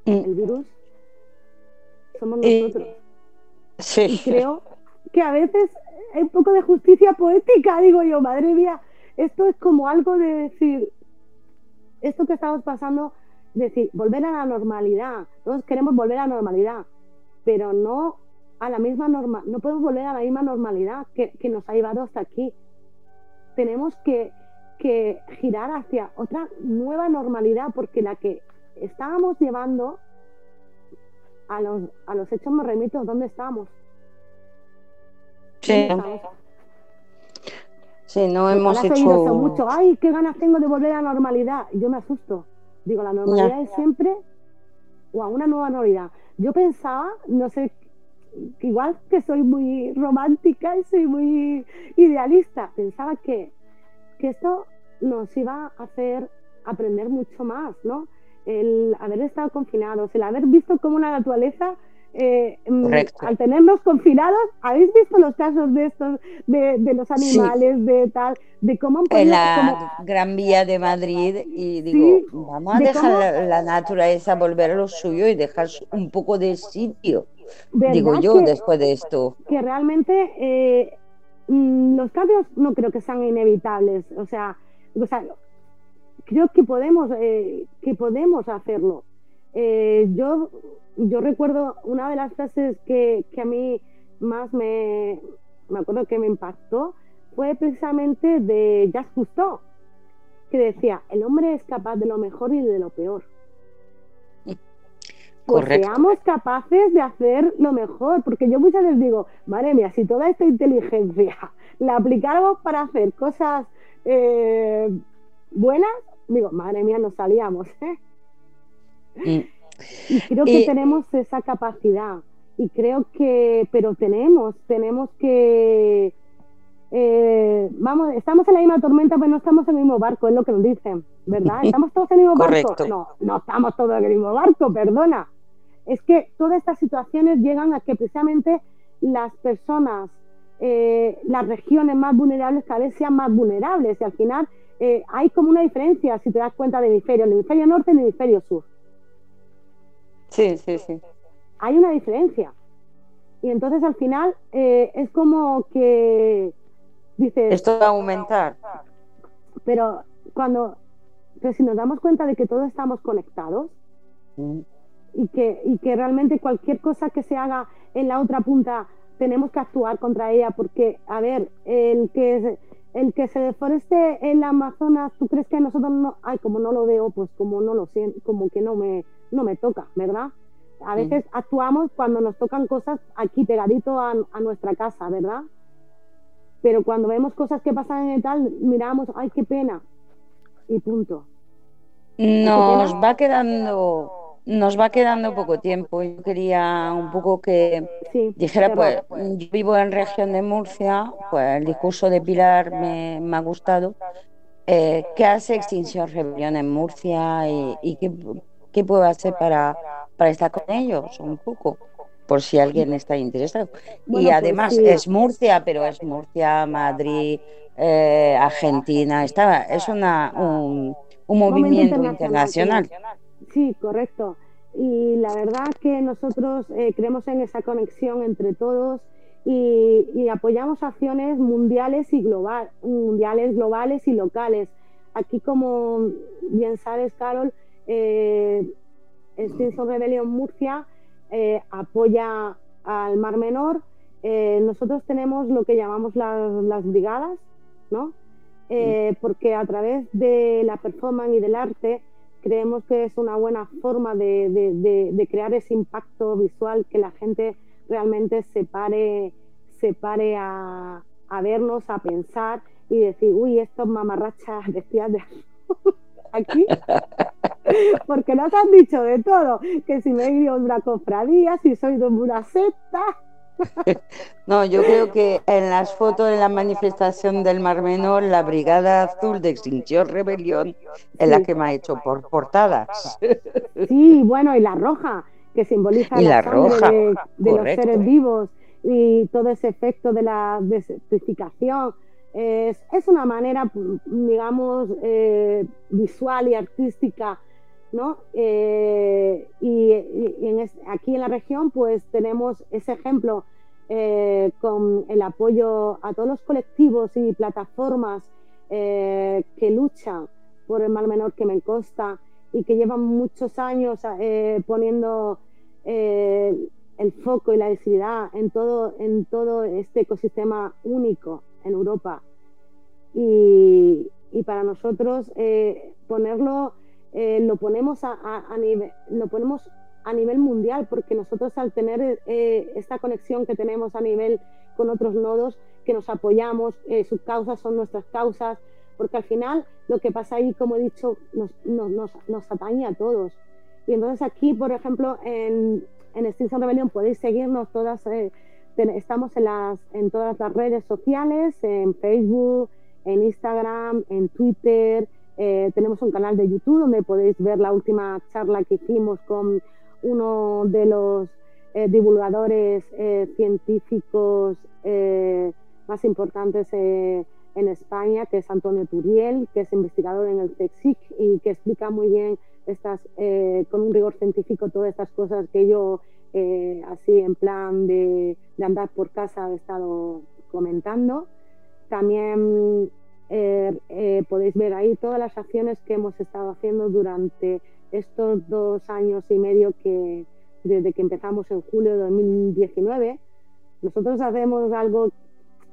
El virus somos nosotros. sí. Y creo que a veces hay un poco de justicia poética, digo yo, madre mía, esto es como algo de decir, esto que estamos pasando decir, volver a la normalidad. Todos queremos volver a la normalidad, pero no a la misma norma, no podemos volver a la misma normalidad que, nos ha llevado hasta aquí. Tenemos que, que, girar hacia otra nueva normalidad, porque la que estábamos llevando a los, a los hechos me remito, ¿dónde estamos? Sí. Sí, no hemos hecho... mucho. Ay, qué ganas tengo de volver a la normalidad. Y yo me asusto. Digo, la normalidad es siempre o a una nueva normalidad. Yo pensaba, no sé, igual que soy muy romántica y soy muy idealista, pensaba que, que esto nos iba a hacer aprender mucho más, ¿no? El haber estado confinados, el haber visto cómo la naturaleza eh, mm, al tenernos confinados, ¿habéis visto los casos de estos, de, los animales, de tal, de cómo En la Gran Vía de Madrid, y digo, vamos a dejar la, naturaleza volver a lo suyo y dejar un poco de sitio, digo yo, después de esto. Que realmente eh, mm, los cambios no creo que sean inevitables, o sea, o sea creo que podemos, eh, que podemos hacerlo. Yo yo recuerdo una de las frases que, a mí más me, me acuerdo que me impactó fue precisamente de Jacques Cousteau, que decía, el hombre es capaz de lo mejor y de lo peor. Pues seamos capaces de hacer lo mejor, porque yo muchas veces digo, madre mía, si toda esta inteligencia la aplicáramos para hacer cosas eh, buenas, digo, madre mía, nos salíamos. ¿eh? Y creo que tenemos esa capacidad. Y creo que, pero tenemos, tenemos que, eh, vamos, estamos en la misma tormenta, pero no estamos en el mismo barco, es lo que nos dicen, ¿verdad? ¿Estamos todos en el mismo barco? No, no estamos todos en el mismo barco, perdona. Es que todas estas situaciones llegan a que precisamente las personas, eh, las regiones más vulnerables cada vez sean más vulnerables y al final eh, hay como una diferencia, si te das cuenta, de hemisferio, el hemisferio norte y el hemisferio sur. Sí, sí, sí. Hay una diferencia. Y entonces al final eh, es como que dices... Esto va a aumentar. Pero cuando... Pero si nos damos cuenta de que todos estamos conectados mm. y, que, y que realmente cualquier cosa que se haga en la otra punta tenemos que actuar contra ella porque, a ver, el que el que se deforeste en la Amazonas, ¿tú crees que nosotros no, ay, como no lo veo, pues como no lo siento, como que no me, no me toca, ¿verdad? A veces actuamos cuando nos tocan cosas aquí pegadito a, nuestra casa, ¿verdad? Pero cuando vemos cosas que pasan en tal, miramos, ay, qué pena, y punto. Nos va quedando nos va quedando poco tiempo. Yo quería un poco que dijera, pues, yo vivo en región de Murcia, pues el discurso de Pilar me, ha gustado. Eh, ¿Qué hace Extinción Rebelión en Murcia y, qué, qué, puedo hacer para, para estar con ellos un poco? Por si alguien está interesado. y pues además es Murcia, pero es Murcia, Madrid, eh, Argentina. Estaba, es una, un, un movimiento internacional. Sí, correcto. Y la verdad que nosotros eh, creemos en esa conexión entre todos y, apoyamos acciones mundiales y global, mundiales, globales y locales. Aquí, como bien sabes, Carol, eh, Extinction Rebellion Murcia eh, apoya al Mar Menor. Eh, nosotros tenemos lo que llamamos las, las brigadas, ¿no? porque a través de la performance y del arte creemos que es una buena forma de, crear ese impacto visual que la gente realmente se pare, se pare a, vernos, a pensar y decir, uy, estos mamarrachas de aquí. Porque nos han dicho de todo, que si me he ido a una cofradía, si soy de una secta, No, yo creo que en las fotos de la manifestación del Mar Menor, la Brigada Azul de Extinción Rebelión es la que me ha hecho por portadas. Sí, bueno, y la roja, que simboliza la, roja, de, los seres vivos y todo ese efecto de la desertificación. Es, una manera, digamos, eh, visual y artística ¿no? Eh, y, aquí en la región pues tenemos ese ejemplo eh, con el apoyo a todos los colectivos y plataformas eh, que luchan por el mal menor que me consta y que llevan muchos años poniendo el foco y la visibilidad en todo, en todo este ecosistema único en Europa. Y, y para nosotros ponerlo eh, lo ponemos a, nivel, lo ponemos a nivel mundial, porque nosotros al tener eh, esta conexión que tenemos a nivel con otros nodos, que nos apoyamos, eh, sus causas son nuestras causas, porque al final lo que pasa ahí, como he dicho, nos, nos, nos, atañe a todos. Y entonces aquí, por ejemplo, en, en Extinction Rebellion podéis seguirnos todas, eh, estamos en, las, en todas las redes sociales, en Facebook, en Instagram, en Twitter, eh, tenemos un canal de YouTube donde podéis ver la última charla que hicimos con uno de los eh, divulgadores eh, científicos más importantes en España, que es Antonio Turiel, que es investigador en el CSIC y que explica muy bien estas, con un rigor científico todas estas cosas que yo así en plan de, de andar por casa he estado comentando. También eh, eh, podéis ver ahí todas las acciones que hemos estado haciendo durante estos dos años y medio que desde que empezamos en julio de 2019. Nosotros hacemos algo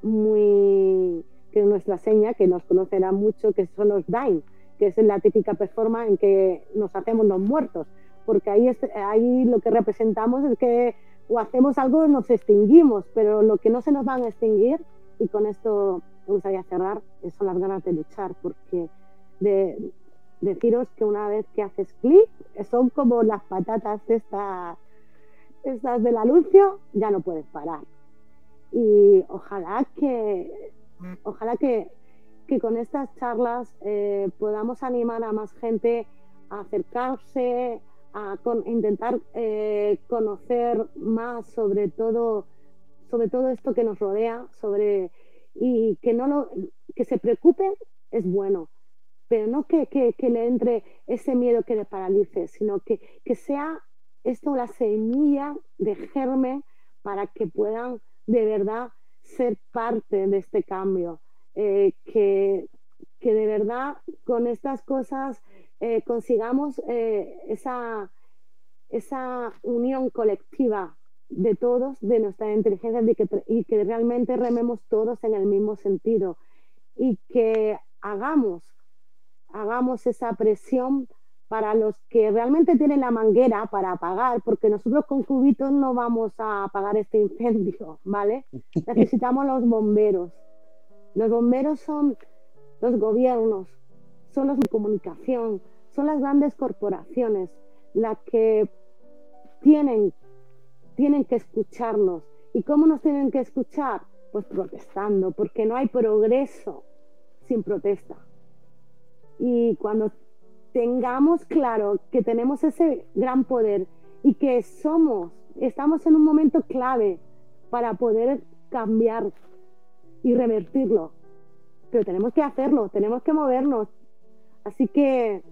muy que es nuestra seña, que nos conocerá mucho, que son los DIME, que es la típica performance en que nos hacemos los muertos, porque ahí, es, ahí lo que representamos es que o hacemos algo nos extinguimos, pero lo que no se nos van a extinguir, y con esto me gustaría cerrar, son las ganas de luchar, porque de, deciros que una vez que haces clic, son como las patatas estas, estas del anuncio, ya no puedes parar. Y ojalá que, ojalá que, que con estas charlas eh, podamos animar a más gente a acercarse, a intentar eh, conocer más sobre todo, sobre todo esto que nos rodea, sobre y que no lo, que se preocupen es bueno, pero no que, le entre ese miedo que le paralice, sino que, sea esto la semilla de germen para que puedan de verdad ser parte de este cambio, eh, que, de verdad con estas cosas eh, consigamos eh, esa, esa unión colectiva de todos, de nuestra inteligencia y que realmente rememos todos en el mismo sentido y que hagamos, hagamos esa presión para los que realmente tienen la manguera para apagar, porque nosotros con cubitos no vamos a apagar este incendio, ¿vale? Necesitamos los bomberos. Los bomberos son los gobiernos, son los de comunicación, son las grandes corporaciones las que tienen tienen que escucharnos. ¿Y cómo nos tienen que escuchar? Pues protestando, porque no hay progreso sin protesta. Y cuando tengamos claro que tenemos ese gran poder y que somos, estamos en un momento clave para poder cambiar y revertirlo. Pero tenemos que hacerlo, tenemos que movernos. Así que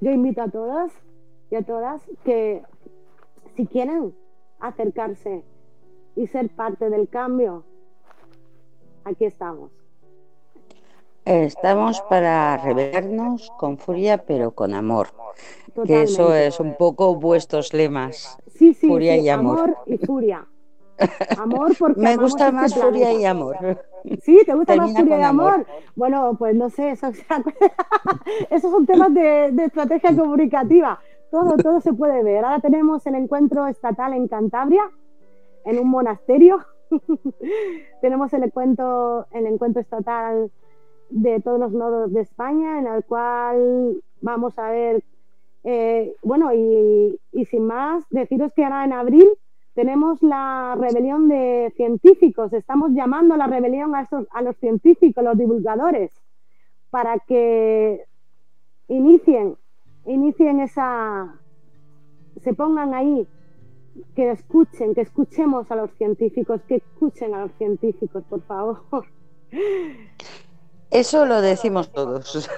yo invito a todas y a todas que si quieren acercarse y ser parte del cambio, aquí estamos. Estamos para rebelarnos con furia, pero con amor. Que eso es un poco vuestros lemas. Sí, sí, furia y amor. Amor y furia. Amor porque me gusta este más furia y amor. Sí, ¿te gusta más furia y amor? Bueno, pues no sé, eso, esos son temas de, de estrategia comunicativa todo, todo se puede ver. Ahora tenemos el encuentro estatal en Cantabria, en un monasterio. tenemos el encuentro, el encuentro estatal de todos los nodos de España, en el cual vamos a ver, eh, bueno, y, sin más, deciros que ahora en abril tenemos la rebelión de científicos. Estamos llamando a la rebelión a, a los científicos, los divulgadores, para que inicien inicien esa, se pongan ahí, que escuchen, que escuchemos a los científicos, que escuchen a los científicos, por favor. Eso lo decimos todos.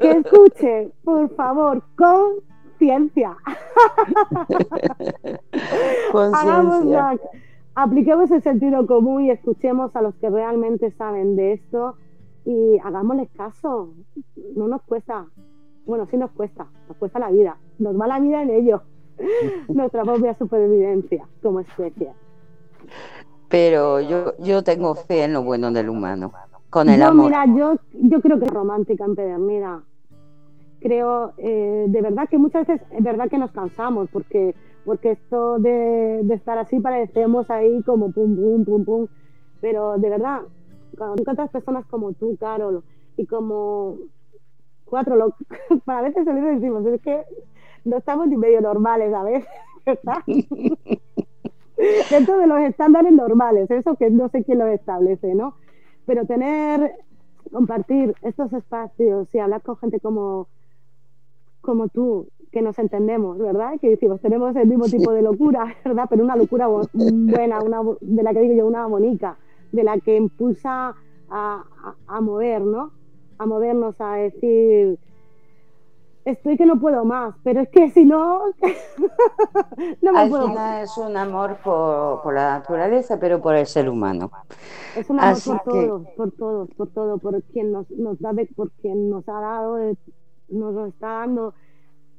Que escuchen, por favor, con ciencia. apliquemos el sentido común y escuchemos a los que realmente saben de esto y hagámosles caso. No nos cuesta bueno, sí nos cuesta, nos cuesta la vida, nos va la vida en ello, nuestra propia supervivencia como especie. Pero yo, yo tengo fe en lo bueno del humano, con el amor. Mira, yo, yo creo que es romántica en Pedernera. creo, eh, de verdad que muchas veces es verdad que nos cansamos, porque, porque esto de, de, estar así parecemos ahí como pum, pum, pum, pum, pero de verdad, cuando encuentras personas como tú, Carol, y como cuatro locos, a veces se decimos, es que no estamos ni medio normales a veces, ¿verdad? Dentro de los estándares normales, eso que no sé quién lo establece, ¿no? Pero tener, compartir estos espacios y hablar con gente como, como tú, que nos entendemos, ¿verdad? Que decimos, tenemos el mismo tipo de locura, ¿verdad? Pero una locura buena, una, de la que digo yo, una bonita, de la que impulsa a, a, mover, ¿no? A movernos, a decir, estoy que no puedo más, pero es que si no, no me Al puedo final es un amor por, por, la naturaleza, pero por el ser humano. Es un amor por todos, por todos, por todo, por quien nos, nos da, por quien nos ha dado, nos está dando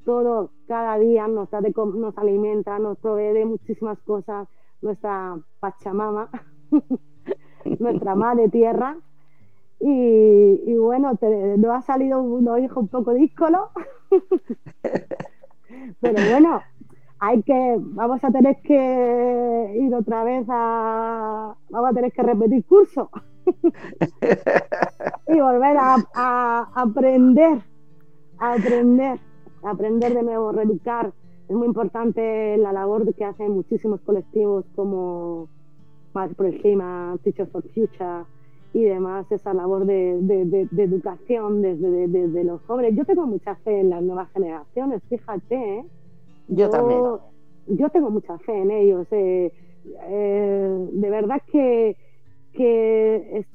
todo cada día, nos, da nos alimenta, nos provee de muchísimas cosas, nuestra Pachamama. nuestra madre tierra. Y, bueno, te, nos ha salido unos hijos un poco díscolo. Pero bueno, hay que, vamos a tener que ir otra vez a, vamos a tener que repetir curso y volver a, aprender, a aprender, a aprender de nuevo, reeducar. Es muy importante la labor que hacen muchísimos colectivos como más por encima, Teachers for Future y demás, esa labor de, de, de, educación desde de, los jóvenes. Yo tengo mucha fe en las nuevas generaciones, fíjate. ¿eh? Yo, también. Yo tengo mucha fe en ellos. Eh, eh, de verdad que, que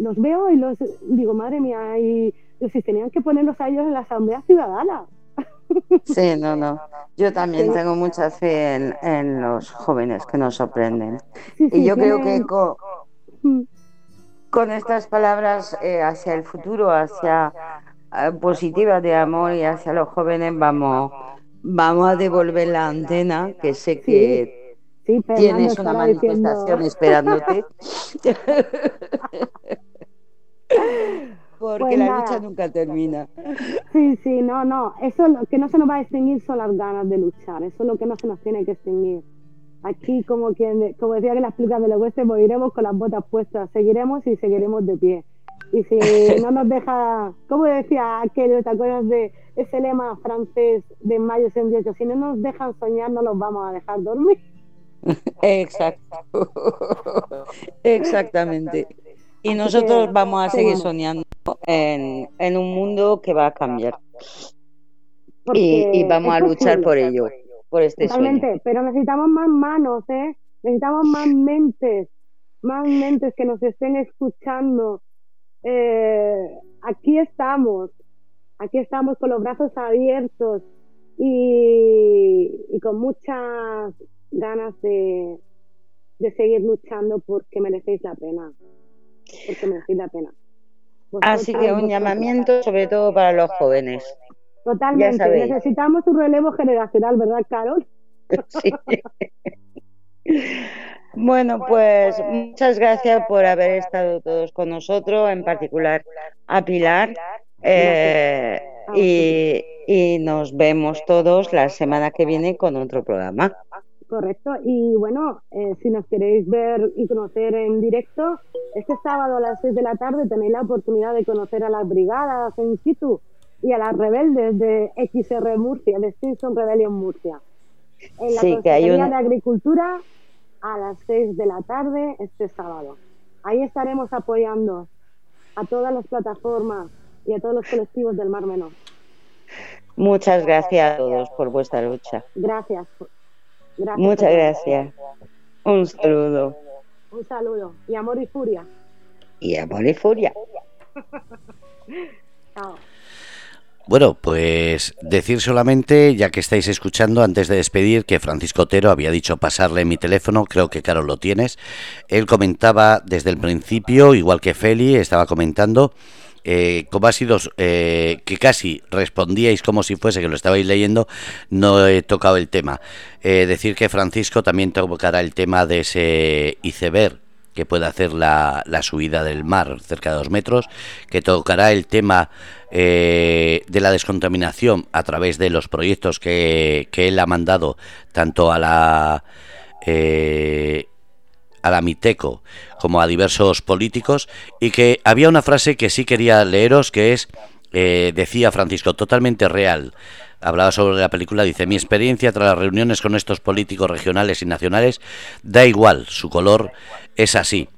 los veo y los digo, madre mía, y, y si tenían que ponerlos a ellos en la Asamblea Ciudadana. Sí, no, no. Yo también tengo mucha fe en, los jóvenes que nos sorprenden. y yo creo que mm. Con, estas palabras eh, hacia el futuro, hacia eh, positivas de amor y hacia los jóvenes, vamos, vamos a devolver la antena, que sé que tienes una manifestación esperándote. porque pues la lucha nunca termina. Sí, sí, no, no. Eso lo que no se nos va a extinguir son las ganas de luchar. Eso es lo que no se nos tiene que extinguir. Aquí, como quien, como decía que las películas de los oeste, moriremos con las botas puestas. Seguiremos y seguiremos de pie. Y si no nos deja, como decía aquel, ¿te acuerdas de ese lema francés de mayo 68? Si no nos dejan soñar, no los vamos a dejar dormir. Exacto. Exactamente. Y nosotros vamos a seguir soñando en, en, un mundo que va a cambiar. y, vamos a luchar por ello, por este Totalmente, pero necesitamos más manos, ¿eh? Necesitamos más mentes, más mentes que nos estén escuchando. Eh, aquí estamos, aquí estamos con los brazos abiertos y, y con muchas ganas de, de seguir luchando porque merecéis la pena porque me la pena. Así que un llamamiento sobre todo para los jóvenes. Totalmente, necesitamos un relevo generacional, ¿verdad, Carol? Sí. Bueno, pues muchas gracias por haber estado todos con nosotros, en particular a Pilar. Eh, y, y nos vemos todos la semana que viene con otro programa. Correcto. Y bueno, eh, si nos queréis ver y conocer en directo, este sábado a las 6 de la tarde tenéis la oportunidad de conocer a las brigadas en situ y a las rebeldes de XR Murcia, de Extinction Rebellion Murcia. En la sí, que hay de Agricultura a las 6 de la tarde este sábado. Ahí estaremos apoyando a todas las plataformas y a todos los colectivos del Mar Menor. Muchas gracias a todos por vuestra lucha. Gracias. Muchas gracias. Un saludo. Un saludo. Y amor y furia. Y amor y furia. Chao. Bueno, pues decir solamente, ya que estáis escuchando, antes de despedir, que Francisco Otero había dicho pasarle mi teléfono, creo que Carol lo tienes. Él comentaba desde el principio, igual que Feli, estaba comentando eh, ha sido eh, que casi respondíais como si fuese que lo estabais leyendo, no he tocado el tema. Eh, decir que Francisco también tocará el tema de ese iceberg que puede hacer la, la subida del mar cerca de dos metros, que tocará el tema eh, de la descontaminación a través de los proyectos que, que él ha mandado tanto a la eh, a la Miteco como a diversos políticos y que había una frase que sí quería leeros que es eh, decía Francisco totalmente real hablaba sobre la película, dice, mi experiencia tras las reuniones con estos políticos regionales y nacionales, da igual, su color es así.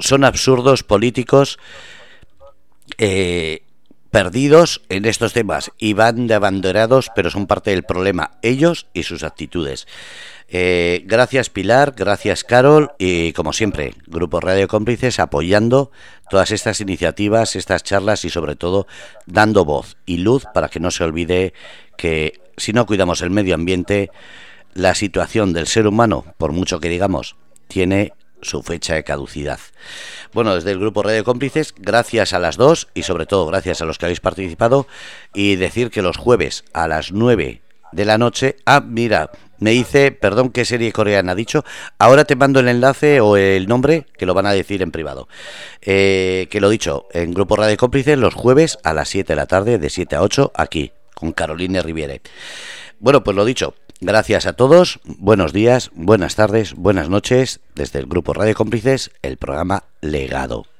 son absurdos políticos eh, perdidos en estos temas y van de abanderados, pero son parte del problema, ellos y sus actitudes. Eh, gracias Pilar, gracias Carol y como siempre, Grupo Radio Cómplices apoyando todas estas iniciativas, estas charlas y sobre todo dando voz y luz para que no se olvide que si no cuidamos el medio ambiente, la situación del ser humano, por mucho que digamos, tiene su fecha de caducidad. Bueno, desde el grupo Radio Cómplices, gracias a las dos y sobre todo gracias a los que habéis participado y decir que los jueves a las 9 de la noche, ah, mira, me dice, perdón, ¿qué serie coreana ha dicho? Ahora te mando el enlace o el nombre, que lo van a decir en privado. Eh, que lo dicho, en Grupo Radio Cómplices los jueves a las 7 de la tarde, de 7 a 8, aquí, con Caroline Riviere. Bueno, pues lo dicho, gracias a todos, buenos días, buenas tardes, buenas noches, desde el Grupo Radio Cómplices, el programa Legado.